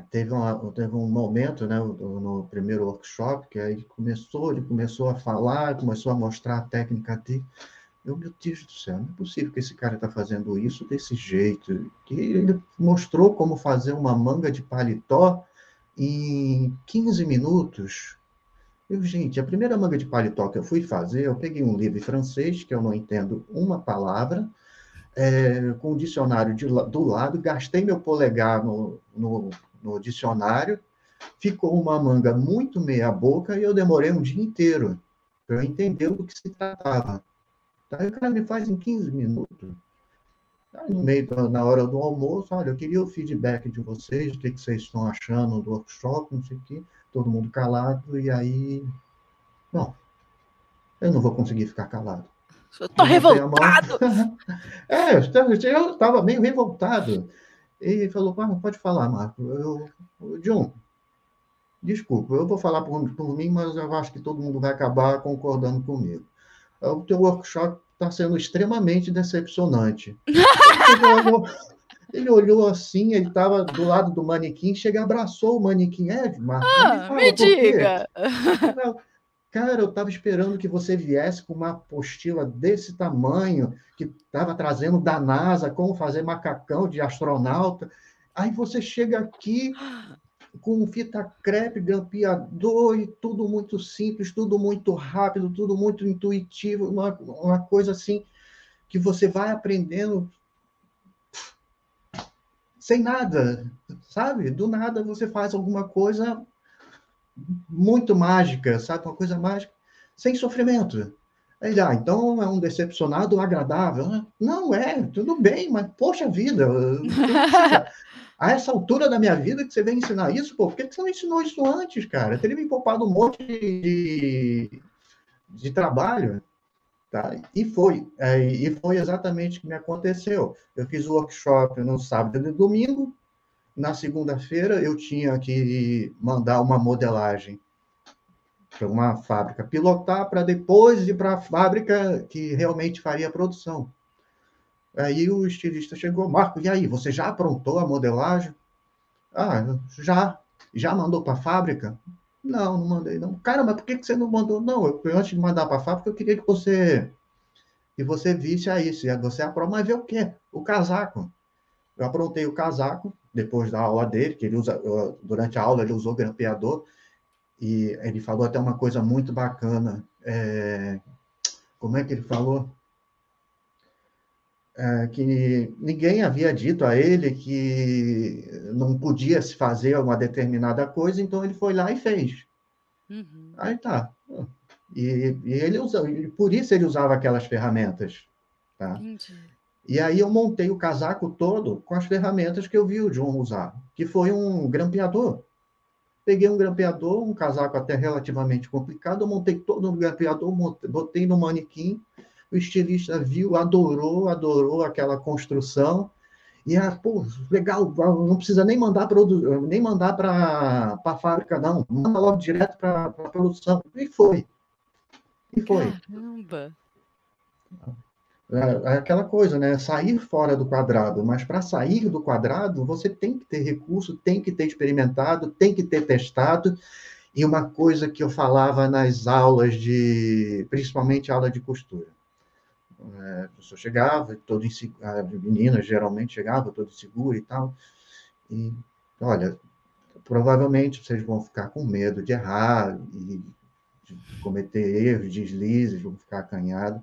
teve, uma, teve um momento, né, no, primeiro workshop, que aí começou, ele começou a falar, começou a mostrar a técnica dele, eu, meu Deus do céu, não é possível que esse cara está fazendo isso desse jeito. Que ele mostrou como fazer uma manga de paletó em 15 minutos. Eu, gente, a primeira manga de paletó que eu fui fazer, eu peguei um livro francês, que eu não entendo uma palavra, é, com o dicionário de, do lado, gastei meu polegar no, no, no dicionário, ficou uma manga muito meia boca e eu demorei um dia inteiro para entender do que se tratava. Aí o cara me faz em 15 minutos. Aí no meio, na hora do almoço, olha, eu queria o feedback de vocês, o que, que vocês estão achando do workshop, não sei o quê. Todo mundo calado, e aí. Bom, eu não vou conseguir ficar calado. Eu tô revoltado! é, eu estava meio revoltado. E ele falou, pode falar, Marco. Eu, John, desculpa, eu vou falar por, por mim, mas eu acho que todo mundo vai acabar concordando comigo o teu workshop está sendo extremamente decepcionante. Ele olhou assim, ele estava do lado do manequim, chega abraçou o manequim. É, Marcos, ah, me, me diga. Cara, eu estava esperando que você viesse com uma apostila desse tamanho, que estava trazendo da NASA como fazer macacão de astronauta. Aí você chega aqui com fita crepe, grampeador e tudo muito simples, tudo muito rápido, tudo muito intuitivo, uma, uma coisa assim que você vai aprendendo sem nada, sabe? Do nada você faz alguma coisa muito mágica, sabe? Uma coisa mágica, sem sofrimento. Aí, ah, então é um decepcionado agradável. Não é, tudo bem, mas poxa vida. a essa altura da minha vida que você vem ensinar isso, pô, por que, que você não ensinou isso antes, cara? Teria me poupado um monte de, de trabalho. Tá? E foi, é, e foi exatamente o que me aconteceu. Eu fiz o workshop no sábado e no domingo. Na segunda-feira, eu tinha que mandar uma modelagem para uma fábrica pilotar, para depois ir para a fábrica que realmente faria a produção. Aí o estilista chegou, Marco, e aí, você já aprontou a modelagem? Ah, já. Já mandou para a fábrica? Não, não mandei, não. Cara, mas por que, você não mandou? Não, eu, antes de mandar para a fábrica, eu queria que você que você visse aí, se você aprova, mas vê o quê? O casaco. Eu aprontei o casaco, depois da aula dele, que ele usa, durante a aula ele usou grampeador, e ele falou até uma coisa muito bacana. É, como é que ele falou? É, que ninguém havia dito a ele que não podia se fazer uma determinada coisa, então ele foi lá e fez. Uhum. Aí tá. E, e, ele usa, e por isso ele usava aquelas ferramentas. Tá? Entendi. E aí eu montei o casaco todo com as ferramentas que eu vi o John usar, que foi um grampeador. Peguei um grampeador, um casaco até relativamente complicado, montei todo o grampeador, botei no manequim, o estilista viu, adorou, adorou aquela construção. E ah, pô, legal, não precisa nem mandar para nem mandar para a fábrica, não. Manda logo direto para a produção. E foi. E foi. Caramba! É, é aquela coisa, né? Sair fora do quadrado, mas para sair do quadrado, você tem que ter recurso, tem que ter experimentado, tem que ter testado. E uma coisa que eu falava nas aulas de, principalmente aula de costura é, a pessoa chegava, todo inseguro, a menina geralmente chegava todo insegura e tal. E, olha, provavelmente vocês vão ficar com medo de errar e de cometer erros, deslizes, vão ficar acanhados.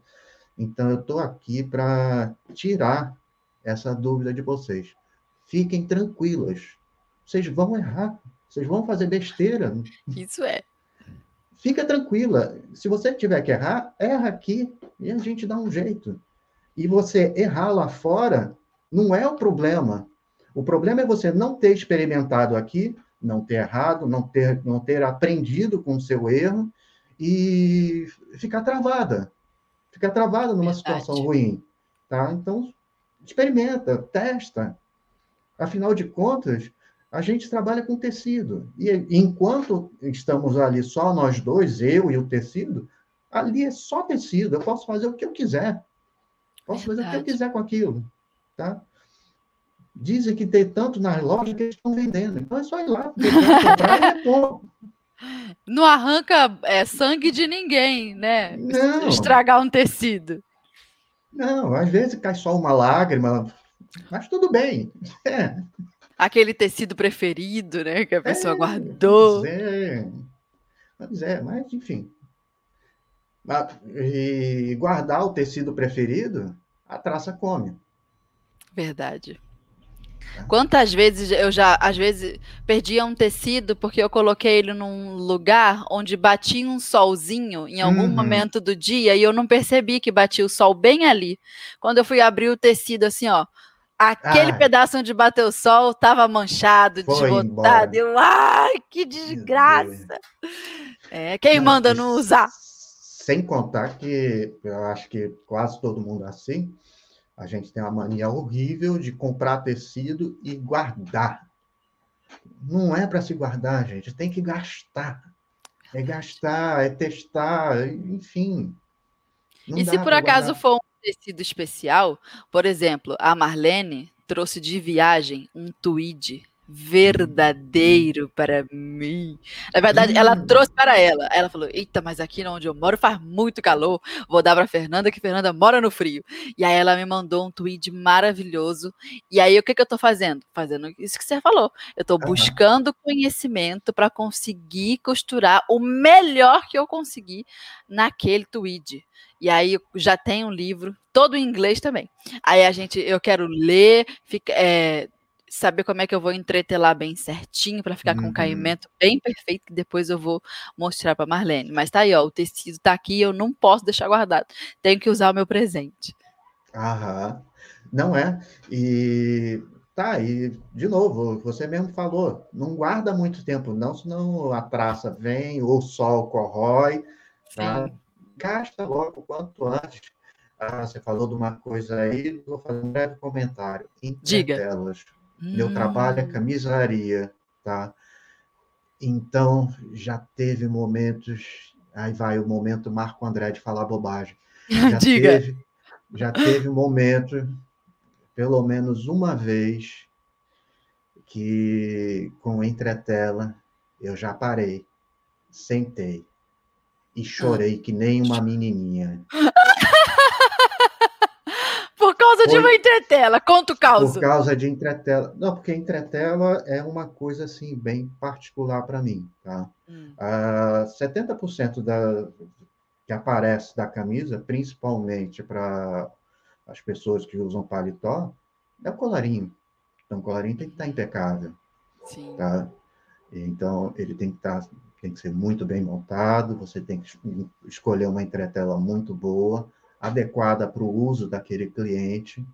Então, eu estou aqui para tirar essa dúvida de vocês. Fiquem tranquilas. Vocês vão errar. Vocês vão fazer besteira. Isso é. Fica tranquila. Se você tiver que errar, erra aqui e a gente dá um jeito. E você errar lá fora não é o problema. O problema é você não ter experimentado aqui, não ter errado, não ter, não ter aprendido com o seu erro e ficar travada. Ficar travada numa Verdade. situação ruim. Tá? Então, experimenta, testa. Afinal de contas, a gente trabalha com tecido. E enquanto estamos ali só nós dois, eu e o tecido, ali é só tecido. Eu posso fazer o que eu quiser. Posso fazer Verdade. o que eu quiser com aquilo. Tá? Dizem que tem tanto nas lojas que eles estão vendendo. Então é só ir lá, comprar e pôr. Não arranca é, sangue de ninguém, né? Não. Estragar um tecido. Não, às vezes cai só uma lágrima, mas tudo bem. É aquele tecido preferido, né? Que a pessoa é, guardou. Pois é. Mas é, mas enfim. E guardar o tecido preferido, a traça come. Verdade. É. Quantas vezes eu já, às vezes, perdia um tecido porque eu coloquei ele num lugar onde batia um solzinho em algum uhum. momento do dia e eu não percebi que batia o sol bem ali. Quando eu fui abrir o tecido, assim, ó, Aquele ah, pedaço onde bateu o sol estava manchado, desbotado. Eu, ai, que desgraça! É, quem manda não usar? Sem contar que eu acho que quase todo mundo é assim. A gente tem uma mania horrível de comprar tecido e guardar. Não é para se guardar, gente. Tem que gastar. É gastar, é testar, enfim. e se por acaso guardar. for um tecido especial, por exemplo, a Marlene trouxe de viagem um tweed verdadeiro para mim. Na verdade, ela hum. trouxe para ela. Ela falou: Eita, mas aqui onde eu moro faz muito calor. Vou dar para Fernanda, que Fernanda mora no frio. E aí ela me mandou um tweet maravilhoso. E aí o que, que eu estou fazendo? Fazendo isso que você falou. Eu estou uhum. buscando conhecimento para conseguir costurar o melhor que eu conseguir naquele tweet. E aí já tem um livro, todo em inglês também. Aí a gente, eu quero ler, fica, é, saber como é que eu vou entretelar bem certinho para ficar uhum. com um uhum. caimento bem perfeito que depois eu vou mostrar para Marlene. Mas tá aí, ó, o tecido tá aqui, eu não posso deixar guardado. Tenho que usar o meu presente. Aham. Não é? E Tá, e de novo, você mesmo falou, não guarda muito tempo, não, senão a traça vem, o sol corrói, tá? gasta logo quanto antes. Ah, você falou de uma coisa aí, vou fazer um breve comentário. Diga. Telas. Meu hum. trabalho é camisaria, tá? Então, já teve momentos. Aí vai o momento Marco André de falar bobagem. Já Diga. Teve, já teve momento pelo menos uma vez que com entretela eu já parei, sentei e chorei que nem uma menininha. Por causa Foi... de uma entretela, conta o caos. Por causa de entretela. Não, porque entretela é uma coisa assim bem particular para mim, tá? Hum. Uh, ah, 70% da que aparece da camisa, principalmente para as pessoas que usam paletó, é o colarinho. Então, o colarinho tem que estar impecável. Sim. Tá? Então, ele tem que estar, tem que ser muito bem montado, você tem que escolher uma entretela muito boa, adequada para o uso daquele cliente,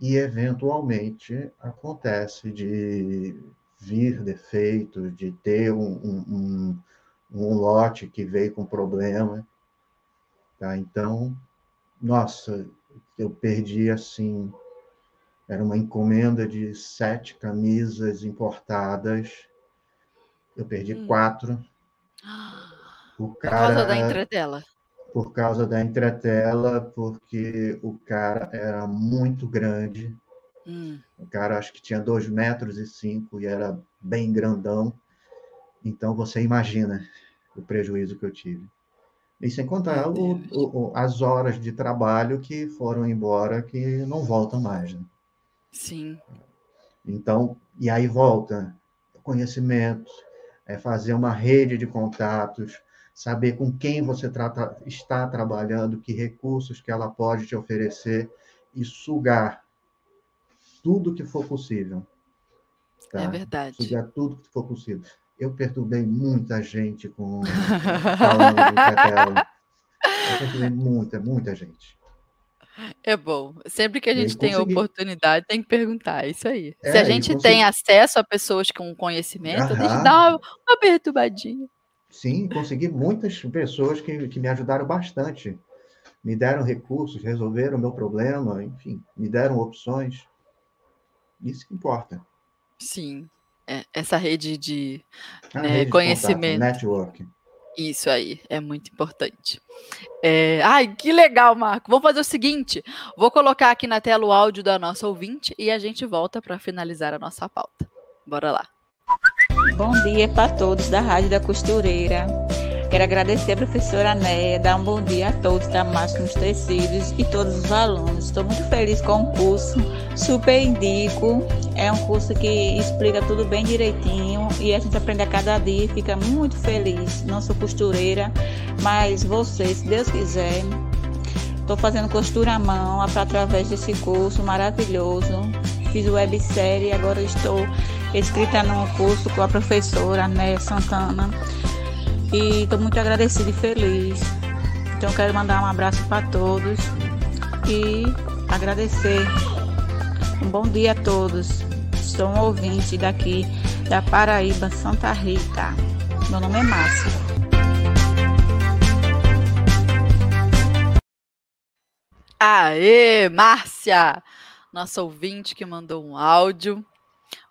e, eventualmente, acontece de vir defeito, de ter um, um, um, um lote que veio com problema. Tá? Então, nossa, eu perdi, assim, era uma encomenda de sete camisas importadas. Eu perdi hum. quatro. O cara, por causa da entretela. Por causa da entretela, porque o cara era muito grande. Hum. O cara acho que tinha dois metros e cinco e era bem grandão. Então você imagina o prejuízo que eu tive. E sem contar o, o, as horas de trabalho que foram embora, que não voltam mais. Né? Sim. Então, e aí volta conhecimento, é fazer uma rede de contatos, saber com quem você trata, está trabalhando, que recursos que ela pode te oferecer e sugar tudo que for possível. Tá? É verdade. Sugar tudo que for possível. Eu perturbei muita gente com falando do Eu perturbei muita, muita gente. É bom. Sempre que a gente tem a oportunidade, tem que perguntar. É isso aí. É, Se a gente consegui... tem acesso a pessoas com conhecimento, Aham. a gente dá uma, uma perturbadinha. Sim, consegui muitas pessoas que, que me ajudaram bastante. Me deram recursos, resolveram o meu problema, enfim, me deram opções. Isso que importa. Sim. É, essa rede de né, rede conhecimento. De contato, network. Isso aí, é muito importante. É... Ai, que legal, Marco. Vamos fazer o seguinte: vou colocar aqui na tela o áudio da nossa ouvinte e a gente volta para finalizar a nossa pauta. Bora lá. Bom dia para todos da Rádio da Costureira. Quero agradecer a professora Néia, dar um bom dia a todos da Máximos Tecidos e todos os alunos. Estou muito feliz com o curso, super indico. É um curso que explica tudo bem direitinho e a gente aprende a cada dia e fica muito feliz. Não sou costureira, mas você, se Deus quiser, estou fazendo costura à mão através desse curso maravilhoso. Fiz websérie agora estou escrita num curso com a professora Néia Santana e estou muito agradecida e feliz. Então quero mandar um abraço para todos e agradecer. Um bom dia a todos. Sou um ouvinte daqui da Paraíba, Santa Rita. Meu nome é Márcia. Aê, Márcia! Nossa ouvinte que mandou um áudio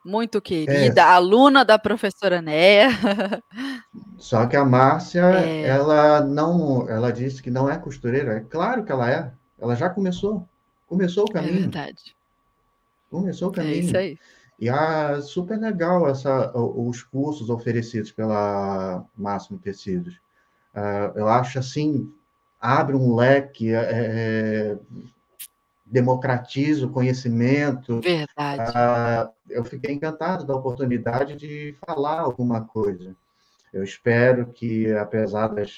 muito querida, é. aluna da professora Néia. Só que a Márcia, é. ela não, ela disse que não é costureira. É claro que ela é. Ela já começou. Começou o é caminho. É verdade. Começou o caminho. É isso aí. E é super legal essa, os cursos oferecidos pela Máximo Tecidos. Uh, eu acho assim, abre um leque, é, é democratiza o conhecimento. Verdade. Uh, eu fiquei encantado da oportunidade de falar alguma coisa. Eu espero que, apesar das,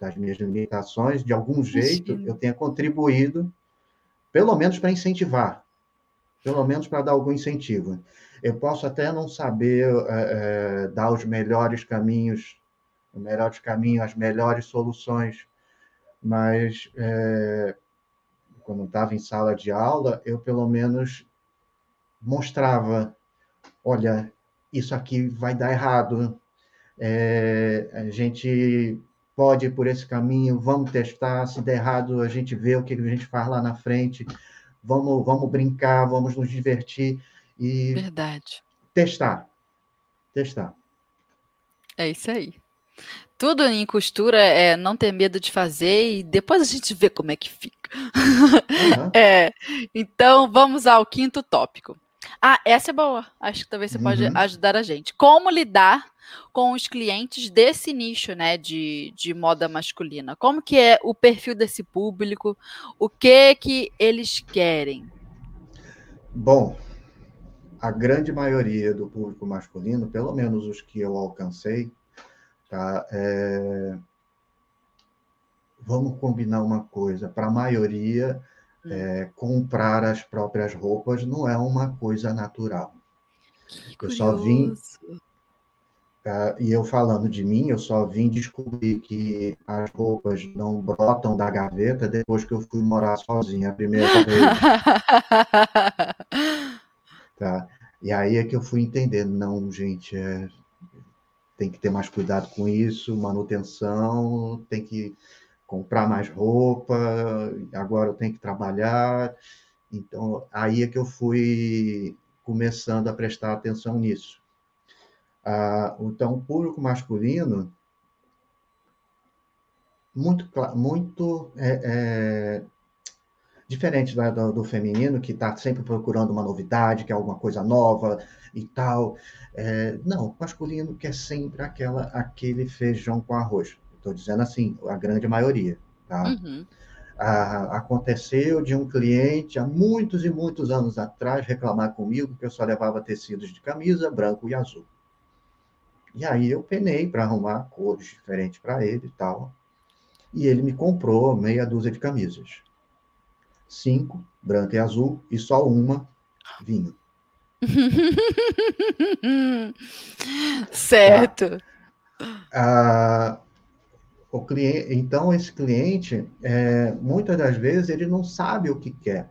das minhas limitações, de algum jeito, Sim. eu tenha contribuído, pelo menos para incentivar, pelo menos para dar algum incentivo. Eu posso até não saber é, é, dar os melhores caminhos, os melhores caminhos, as melhores soluções, mas é, quando estava em sala de aula, eu pelo menos mostrava, olha, isso aqui vai dar errado, é, a gente pode ir por esse caminho, vamos testar, se der errado, a gente vê o que a gente faz lá na frente, vamos, vamos brincar, vamos nos divertir e Verdade. testar. Testar. É isso aí. Tudo em costura é não ter medo de fazer e depois a gente vê como é que fica. Uhum. É, então vamos ao quinto tópico. Ah, essa é boa. Acho que talvez você pode Uhum. ajudar a gente. Como lidar com os clientes desse nicho, né, de, de moda masculina? Como que é o perfil desse público? O que que eles querem? Bom, a grande maioria do público masculino, pelo menos os que eu alcancei, tá? é, Vamos combinar uma coisa, para a maioria, é, comprar as próprias roupas não é uma coisa natural. Que Eu só vim- tá? E eu falando de mim, eu só vim descobrir que as roupas não brotam da gaveta depois que eu fui morar sozinha a primeira vez. Tá? E aí é que eu fui entender, não, gente, é, tem que ter mais cuidado com isso, manutenção, tem que comprar mais roupa, agora eu tenho que trabalhar. Então, aí é que eu fui começando a prestar atenção nisso. Ah, então, o público masculino, muito, muito é, é, diferente da- do, do feminino, que está sempre procurando uma novidade, quer alguma coisa nova e tal. É, não, o masculino quer sempre aquela, aquele feijão com arroz. Estou dizendo assim, a grande maioria. Tá? Uhum. Ah, aconteceu de um cliente há muitos e muitos anos atrás reclamar comigo que eu só levava tecidos de camisa branco e azul. E aí eu penei para arrumar cores diferentes para ele e tal. E ele me comprou meia dúzia de camisas. Cinco, branca e azul, e só uma, vinho. certo. Ah, o cliente, então, esse cliente, é, muitas das vezes, ele não sabe o que quer.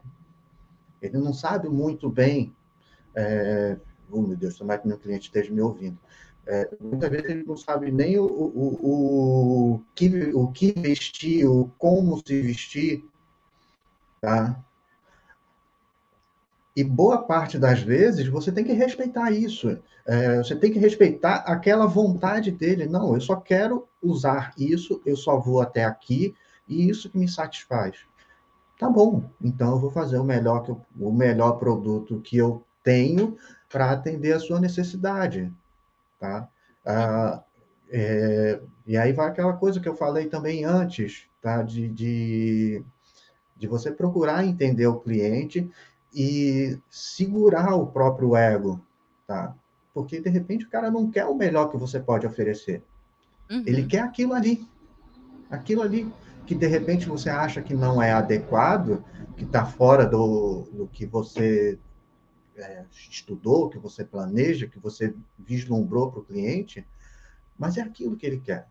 Ele não sabe muito bem. É, oh, meu Deus, tomara que meu cliente esteja me ouvindo. É, muitas vezes ele não sabe nem o, o, o, o, que, o que vestir, o como se vestir, tá? E boa parte das vezes você tem que respeitar isso. É, você tem que respeitar aquela vontade dele. Não, eu só quero usar isso, eu só vou até aqui e isso que me satisfaz. Tá bom, então eu vou fazer o melhor, que eu, o melhor produto que eu tenho para atender a sua necessidade. Tá? Ah, é, e aí vai aquela coisa que eu falei também antes, tá? de, de, de você procurar entender o cliente e segurar o próprio ego, tá? Porque de repente o cara não quer o melhor que você pode oferecer. Uhum. Ele quer aquilo ali. Aquilo ali que de repente você acha que não é adequado, que está fora do, do que você é, estudou, que você planeja, que você vislumbrou para o cliente, mas é aquilo que ele quer.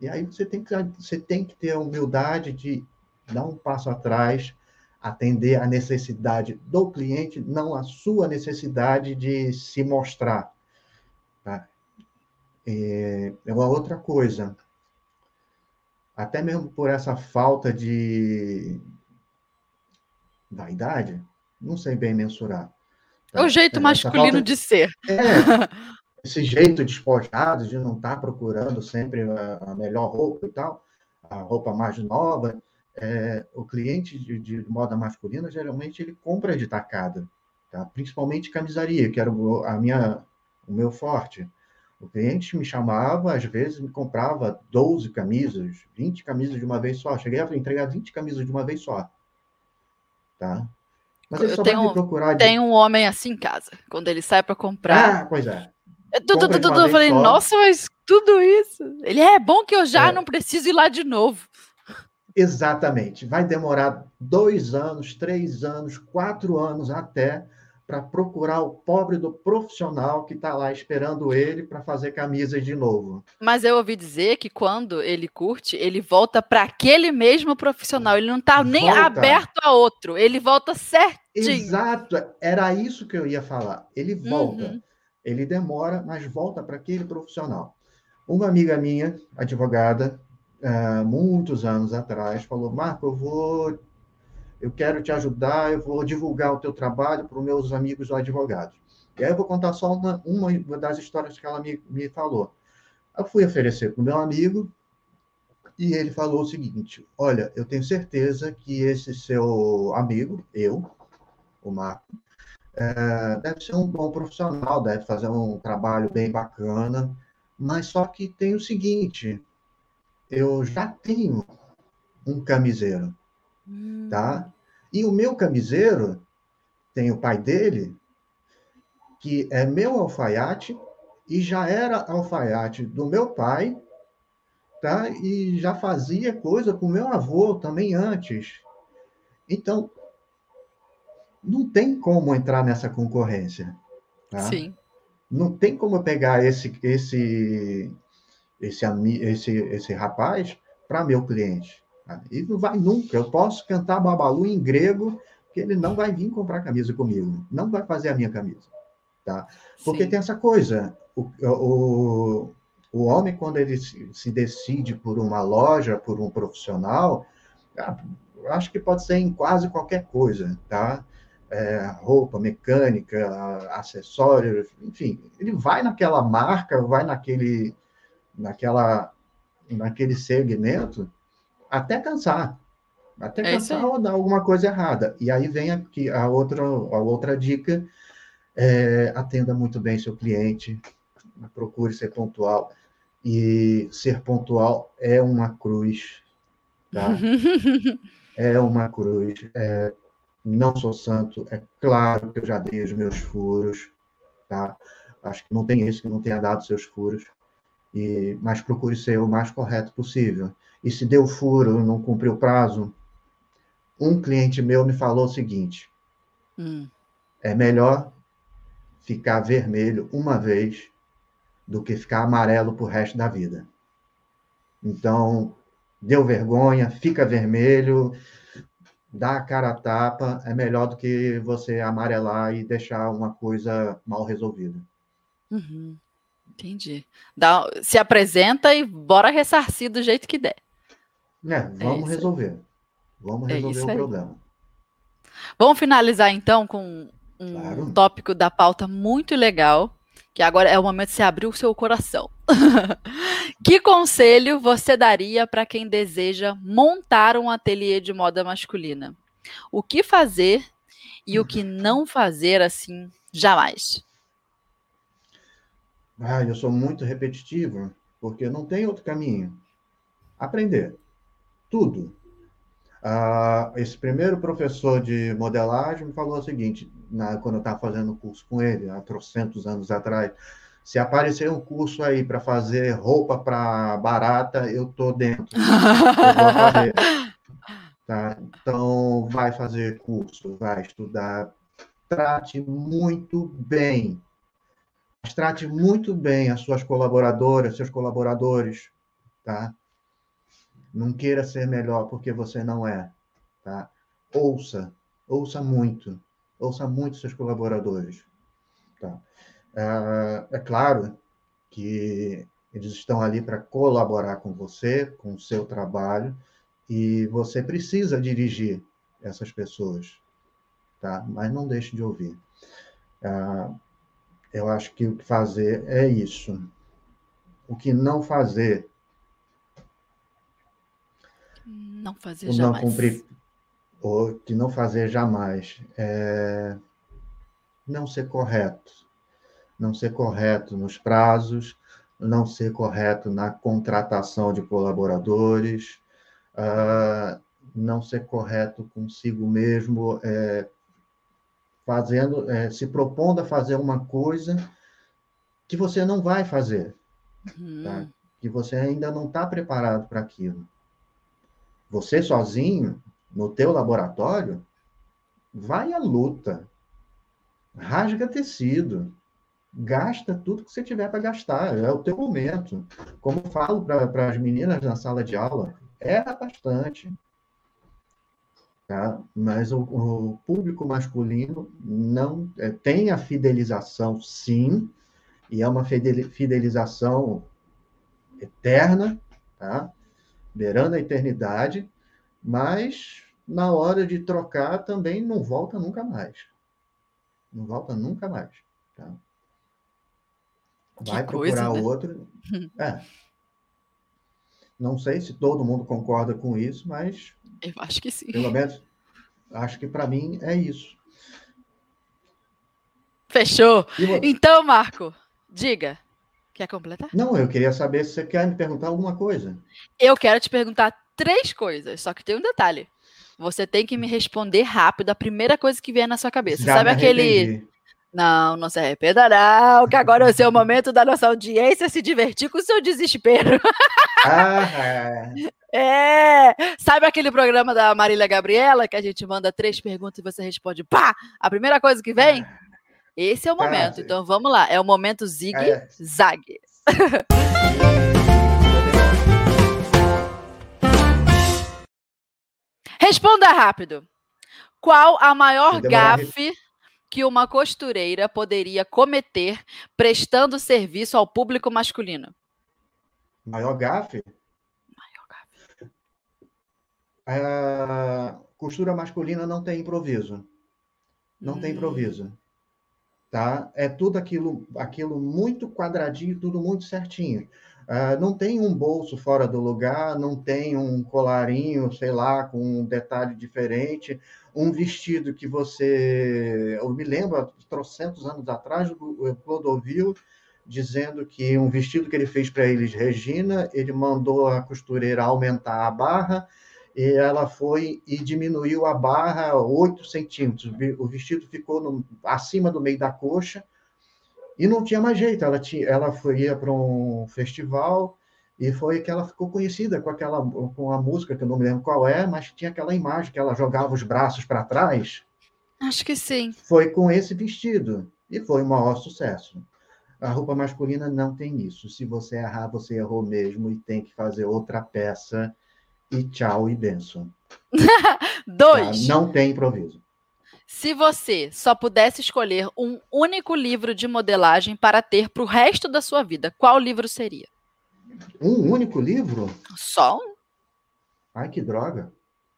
E aí você tem que, você tem que ter a humildade de dar um passo atrás, atender a necessidade do cliente, não a sua necessidade de se mostrar. Tá? É, é uma outra coisa. Até mesmo por essa falta de vaidade, não sei bem mensurar. É o jeito masculino falta- de ser. É, esse jeito despojado de não estar procurando sempre a melhor roupa e tal, a roupa mais nova. É, o cliente de, de moda masculina, geralmente, ele compra de tacada, tá? principalmente camisaria, que era o, a minha, o meu forte. O cliente me chamava, às vezes me comprava 12 camisas, 20 camisas de uma vez só. Cheguei a entregar 20 camisas de uma vez só. Tá? Mas ele Eu só vai tenho- me procurar de... Tem um homem assim em casa. Quando ele sai para comprar. Ah, pois é. É tudo, tudo, tudo. Eu falei, só. nossa, mas tudo isso. Ele é bom que eu já É. não preciso ir lá de novo. Exatamente. Vai demorar dois anos, três anos, quatro anos até para procurar o pobre do profissional que está lá esperando ele para fazer camisas de novo. Mas eu ouvi dizer que quando ele curte, ele volta para aquele mesmo profissional. Ele não tá nem Volta. aberto a outro. Ele volta certinho Exato, era isso que eu ia falar. Ele volta, uhum. ele demora, mas volta para aquele profissional. Uma amiga minha, advogada, uh, muitos anos atrás, falou: Marco, eu vou, eu quero te ajudar, eu vou divulgar o teu trabalho para os meus amigos advogados. E aí eu vou contar só uma, uma das histórias que ela me, me falou. Eu fui oferecer para o meu amigo e ele falou o seguinte: Olha, eu tenho certeza que esse seu amigo, eu, o Marco, é, deve ser um bom profissional, deve fazer um trabalho bem bacana, mas só que tem o seguinte: eu já tenho um camiseiro, hum. tá? E o meu camiseiro tem o pai dele, que é meu alfaiate, e já era alfaiate do meu pai, tá? E já fazia coisa com meu avô também antes. Então, não tem como entrar nessa concorrência. Tá? Sim. Não tem como pegar esse esse esse esse, esse rapaz para meu cliente. Tá? E não vai nunca. Eu posso cantar babalu em grego que ele não vai vir comprar camisa comigo, não vai fazer a minha camisa, tá? Porque Sim. tem essa coisa, o, o, o homem quando ele se, se decide por uma loja, por um profissional, acho que pode ser em quase qualquer coisa, tá? é, roupa, mecânica, acessórios, enfim, ele vai naquela marca, vai naquele, naquela, naquele segmento até cansar, até é cansar ou dar alguma coisa errada. E aí vem aqui a outra, a outra dica, é, atenda muito bem seu cliente, procure ser pontual. E ser pontual é uma cruz, tá? é uma cruz. É, não sou santo, é claro que eu já dei os meus furos, tá? Acho que não tem esse que não tenha dado seus furos, e, mas procure ser o mais correto possível. E se deu furo, não cumpriu o prazo, um cliente meu me falou o seguinte: hum. é melhor ficar vermelho uma vez do que ficar amarelo para o resto da vida. Então, deu vergonha, fica vermelho, dar a cara a tapa é melhor do que você amarelar e deixar uma coisa mal resolvida. Uhum. Entendi. Dá, se apresenta e bora ressarcir do jeito que der. É, vamos é resolver. Vamos é resolver é o problema. Vamos finalizar então com um claro. tópico da pauta muito legal, que agora é o momento de você abrir o seu coração. que conselho você daria para quem deseja montar um ateliê de moda masculina? O que fazer e o que não fazer assim jamais? Ah, eu sou muito repetitivo, porque não tem outro caminho. Aprender. Tudo. Ah, esse primeiro professor de modelagem me falou o seguinte, na, quando eu estava fazendo o curso com ele, há trocentos anos atrás, se aparecer um curso aí para fazer roupa para barata, eu tô dentro. Eu tá? Então, vai fazer curso, vai estudar. Trate muito bem. Trate muito bem as suas colaboradoras, seus colaboradores, tá? Não queira ser melhor porque você não é, tá? Ouça, ouça muito, ouça muito seus colaboradores, tá? É, é claro que eles estão ali para colaborar com você, com o seu trabalho, e você precisa dirigir essas pessoas, tá? Mas não deixe de ouvir. É, eu acho que o que fazer é isso. O que não fazer. Não fazer jamais. Não cumprir, o que não fazer jamais é não ser correto não ser correto nos prazos, não ser correto na contratação de colaboradores, uh, não ser correto consigo mesmo, é, fazendo, é, se propondo a fazer uma coisa que você não vai fazer, uhum. tá? que você ainda não está preparado para aquilo. Você sozinho, no teu laboratório, vai à luta, rasga tecido, gasta tudo que você tiver para gastar, é o teu momento. Como falo para as meninas na sala de aula, erra bastante. Tá? Mas o, o público masculino não é, tem a fidelização, sim, e é uma fidelização eterna, tá? beirando a eternidade, mas na hora de trocar também não volta nunca mais. Não volta nunca mais. Tá? Vai procurar né? outro. É. Não sei se todo mundo concorda com isso, mas. Eu acho que sim. Pelo menos, acho que para mim é isso. Fechou. Então, Marco, diga. Quer completar? Não, eu queria saber se você quer me perguntar alguma coisa. Eu quero te perguntar três coisas, só que tem um detalhe. Você tem que me responder rápido a primeira coisa que vier na sua cabeça. Já Sabe aquele. Não, não se arrependa, não, que agora é o seu momento da nossa audiência se divertir com o seu desespero. Ah, é. Sabe aquele programa da Marília Gabriela que a gente manda três perguntas e você responde pá? A primeira coisa que vem? Ah. Esse é o momento. Ah, então vamos lá. É o momento Zig é. Zag. Responda rápido. Qual a maior gafe que uma costureira poderia cometer prestando serviço ao público masculino? Maior gafe? Maior gafe. A costura masculina não tem improviso. Não hum. tem improviso. Tá? É tudo aquilo, aquilo muito quadradinho, tudo muito certinho. Uh, não tem um bolso fora do lugar, não tem um colarinho, sei lá, com um detalhe diferente, um vestido que você. Eu me lembro, trocentos anos atrás, o Clodovil dizendo que um vestido que ele fez para eles, Regina, ele mandou a costureira aumentar a barra e ela foi e diminuiu a barra 8 centímetros. O vestido ficou no, acima do meio da coxa e não tinha mais jeito, ela, tinha, ela foi, ia para um festival e foi que ela ficou conhecida com aquela com a música que eu não me lembro qual é, mas tinha aquela imagem que ela jogava os braços para trás. Acho que sim. Foi com esse vestido e foi um maior sucesso. A roupa masculina não tem isso. Se você errar, você errou mesmo e tem que fazer outra peça e tchau e benção. Dois. Tá? Não tem improviso. Se você só pudesse escolher um único livro de modelagem para ter para o resto da sua vida, qual livro seria? Um único livro? Só um. Ai, que droga.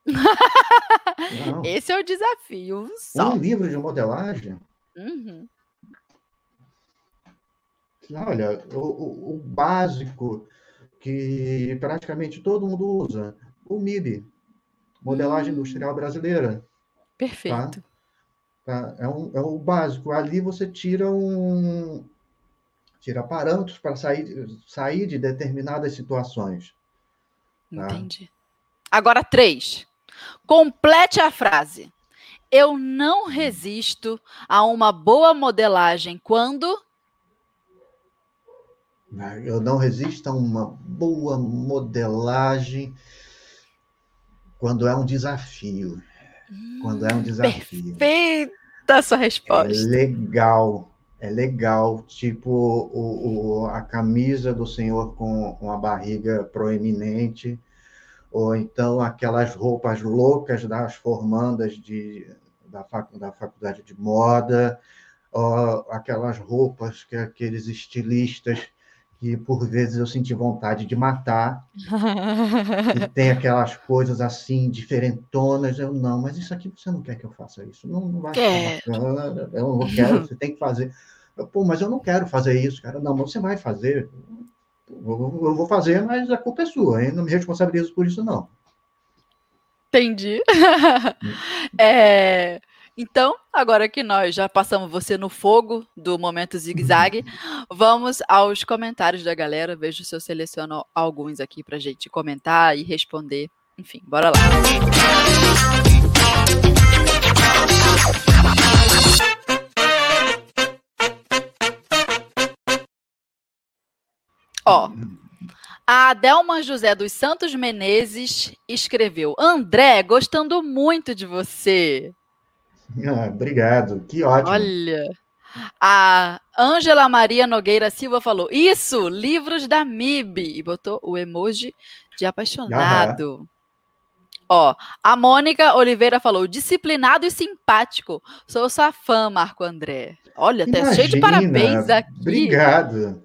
Esse é o desafio. Só. Um livro de modelagem? Uhum. Olha, o, o, básico que praticamente todo mundo usa, o MIB, Modelagem hum. Industrial Brasileira. Perfeito. Tá? Tá? É, um, é o básico. Ali você tira um tira parâmetros para sair, sair de determinadas situações. Tá? Entendi. Agora, três. Complete a frase. Eu não resisto a uma boa modelagem quando. Eu não resisto a uma boa modelagem quando é um desafio. Quando é um desafio. Perfeita sua resposta. É legal, é legal. Tipo o, o, a camisa do senhor com, com a barriga proeminente, ou então aquelas roupas loucas das formandas de, da, da faculdade de moda, ou aquelas roupas que aqueles estilistas que por vezes eu senti vontade de matar. e tem aquelas coisas assim, diferentonas. Eu, não, mas isso aqui você não quer que eu faça isso. Não, não vai quer. Eu não quero, você tem que fazer. Eu, Pô, mas eu não quero fazer isso, cara. Não, mas você vai fazer. Eu, eu vou fazer, mas a culpa é sua, hein? Não me responsabilizo por isso, não. Entendi. é... Então, agora que nós já passamos você no fogo do momento zigue-zague, vamos aos comentários da galera. Vejo se eu seleciono alguns aqui para gente comentar e responder. Enfim, bora lá. Ó, a Adelma José dos Santos Menezes escreveu: André, gostando muito de você. Ah, obrigado, que ótimo. Olha, a Ângela Maria Nogueira Silva falou: Isso, livros da MIB, e botou o emoji de apaixonado. Ó, a Mônica Oliveira falou: disciplinado e simpático. Sou sua fã, Marco André. Olha, tá cheio de parabéns aqui. Obrigado.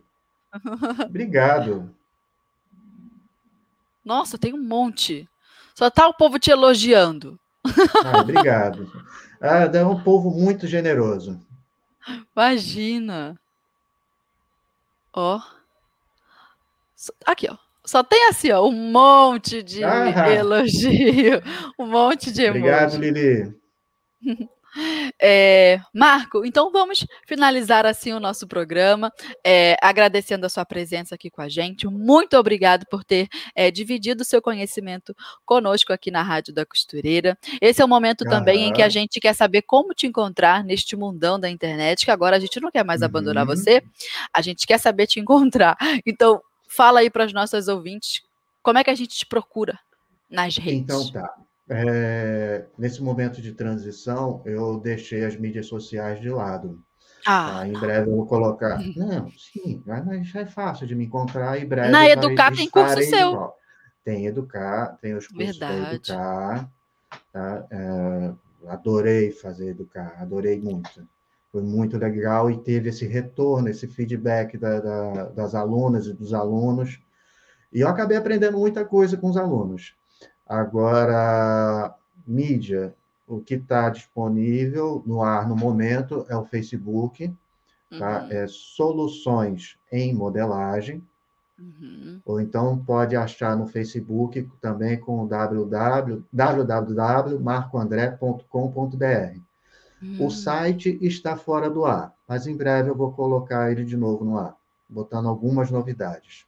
Obrigado. Nossa, tem um monte. Só tá o povo te elogiando. Ah, obrigado. Ah, é um povo muito generoso. Imagina. Ó. Aqui, ó. Só tem assim, ó, um monte de ah, elogio, um monte de emoji. Obrigado, Lili. É, Marco, então vamos finalizar assim o nosso programa, é, agradecendo a sua presença aqui com a gente. Muito obrigado por ter é, dividido o seu conhecimento conosco aqui na Rádio da Costureira. Esse é o momento também em que a gente quer saber como te encontrar neste mundão da internet, que agora a gente não quer mais uhum. abandonar você, a gente quer saber te encontrar. Então, fala aí para os nossos ouvintes como é que a gente te procura nas redes. Então tá. É, nesse momento de transição, eu deixei as mídias sociais de lado. Ah. Tá? Em breve eu vou colocar. Não, sim, mas é fácil de me encontrar. Em breve. Na Educar tem curso seu. Tem Educar, tem os cursos Verdade. da Educar. Tá? É, adorei fazer Educar, adorei muito. Foi muito legal e teve esse retorno, esse feedback da, da, das alunas e dos alunos. E eu acabei aprendendo muita coisa com os alunos. Agora, mídia, o que está disponível no ar no momento é o Facebook, tá? Uhum. É soluções em modelagem. Uhum. Ou então pode achar no Facebook também com www.marcoandré.com.br. Uhum. O site está fora do ar, mas em breve eu vou colocar ele de novo no ar, botando algumas novidades.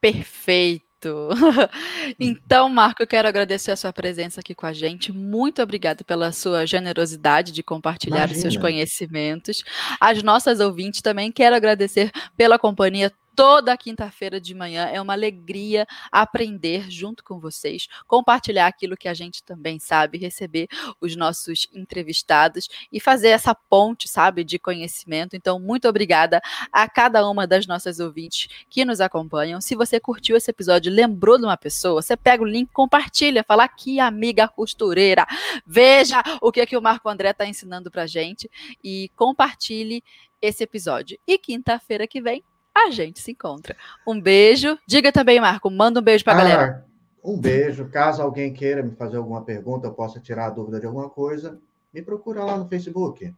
Perfeito. Então, Marco, eu quero agradecer a sua presença aqui com a gente. Muito obrigado pela sua generosidade de compartilhar Imagina. os seus conhecimentos. As nossas ouvintes também quero agradecer pela companhia toda quinta-feira de manhã. É uma alegria aprender junto com vocês, compartilhar aquilo que a gente também sabe, receber os nossos entrevistados e fazer essa ponte, sabe, de conhecimento. Então, muito obrigada a cada uma das nossas ouvintes que nos acompanham. Se você curtiu esse episódio, lembrou de uma pessoa, você pega o link, compartilha, fala aqui, amiga costureira. Veja o que, é que o Marco André está ensinando para gente e compartilhe esse episódio. E quinta-feira que vem a gente se encontra. Um beijo. Diga também, Marco, manda um beijo para a ah, galera. Um beijo. Caso alguém queira me fazer alguma pergunta, eu possa tirar a dúvida de alguma coisa, me procura lá no Facebook,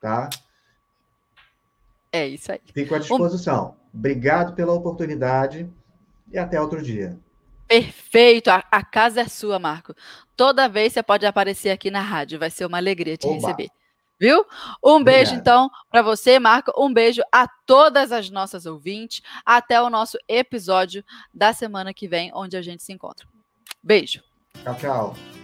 tá? É isso aí. Fico à disposição. Um... Obrigado pela oportunidade e até outro dia. Perfeito, a, a, casa é sua, Marco. Toda vez você pode aparecer aqui na rádio, vai ser uma alegria te Oba. receber. Viu? Um beijo, então, para você, Marco. Um beijo a todas as nossas ouvintes. Até o nosso episódio da semana que vem, onde a gente se encontra. Beijo. Tchau, tchau.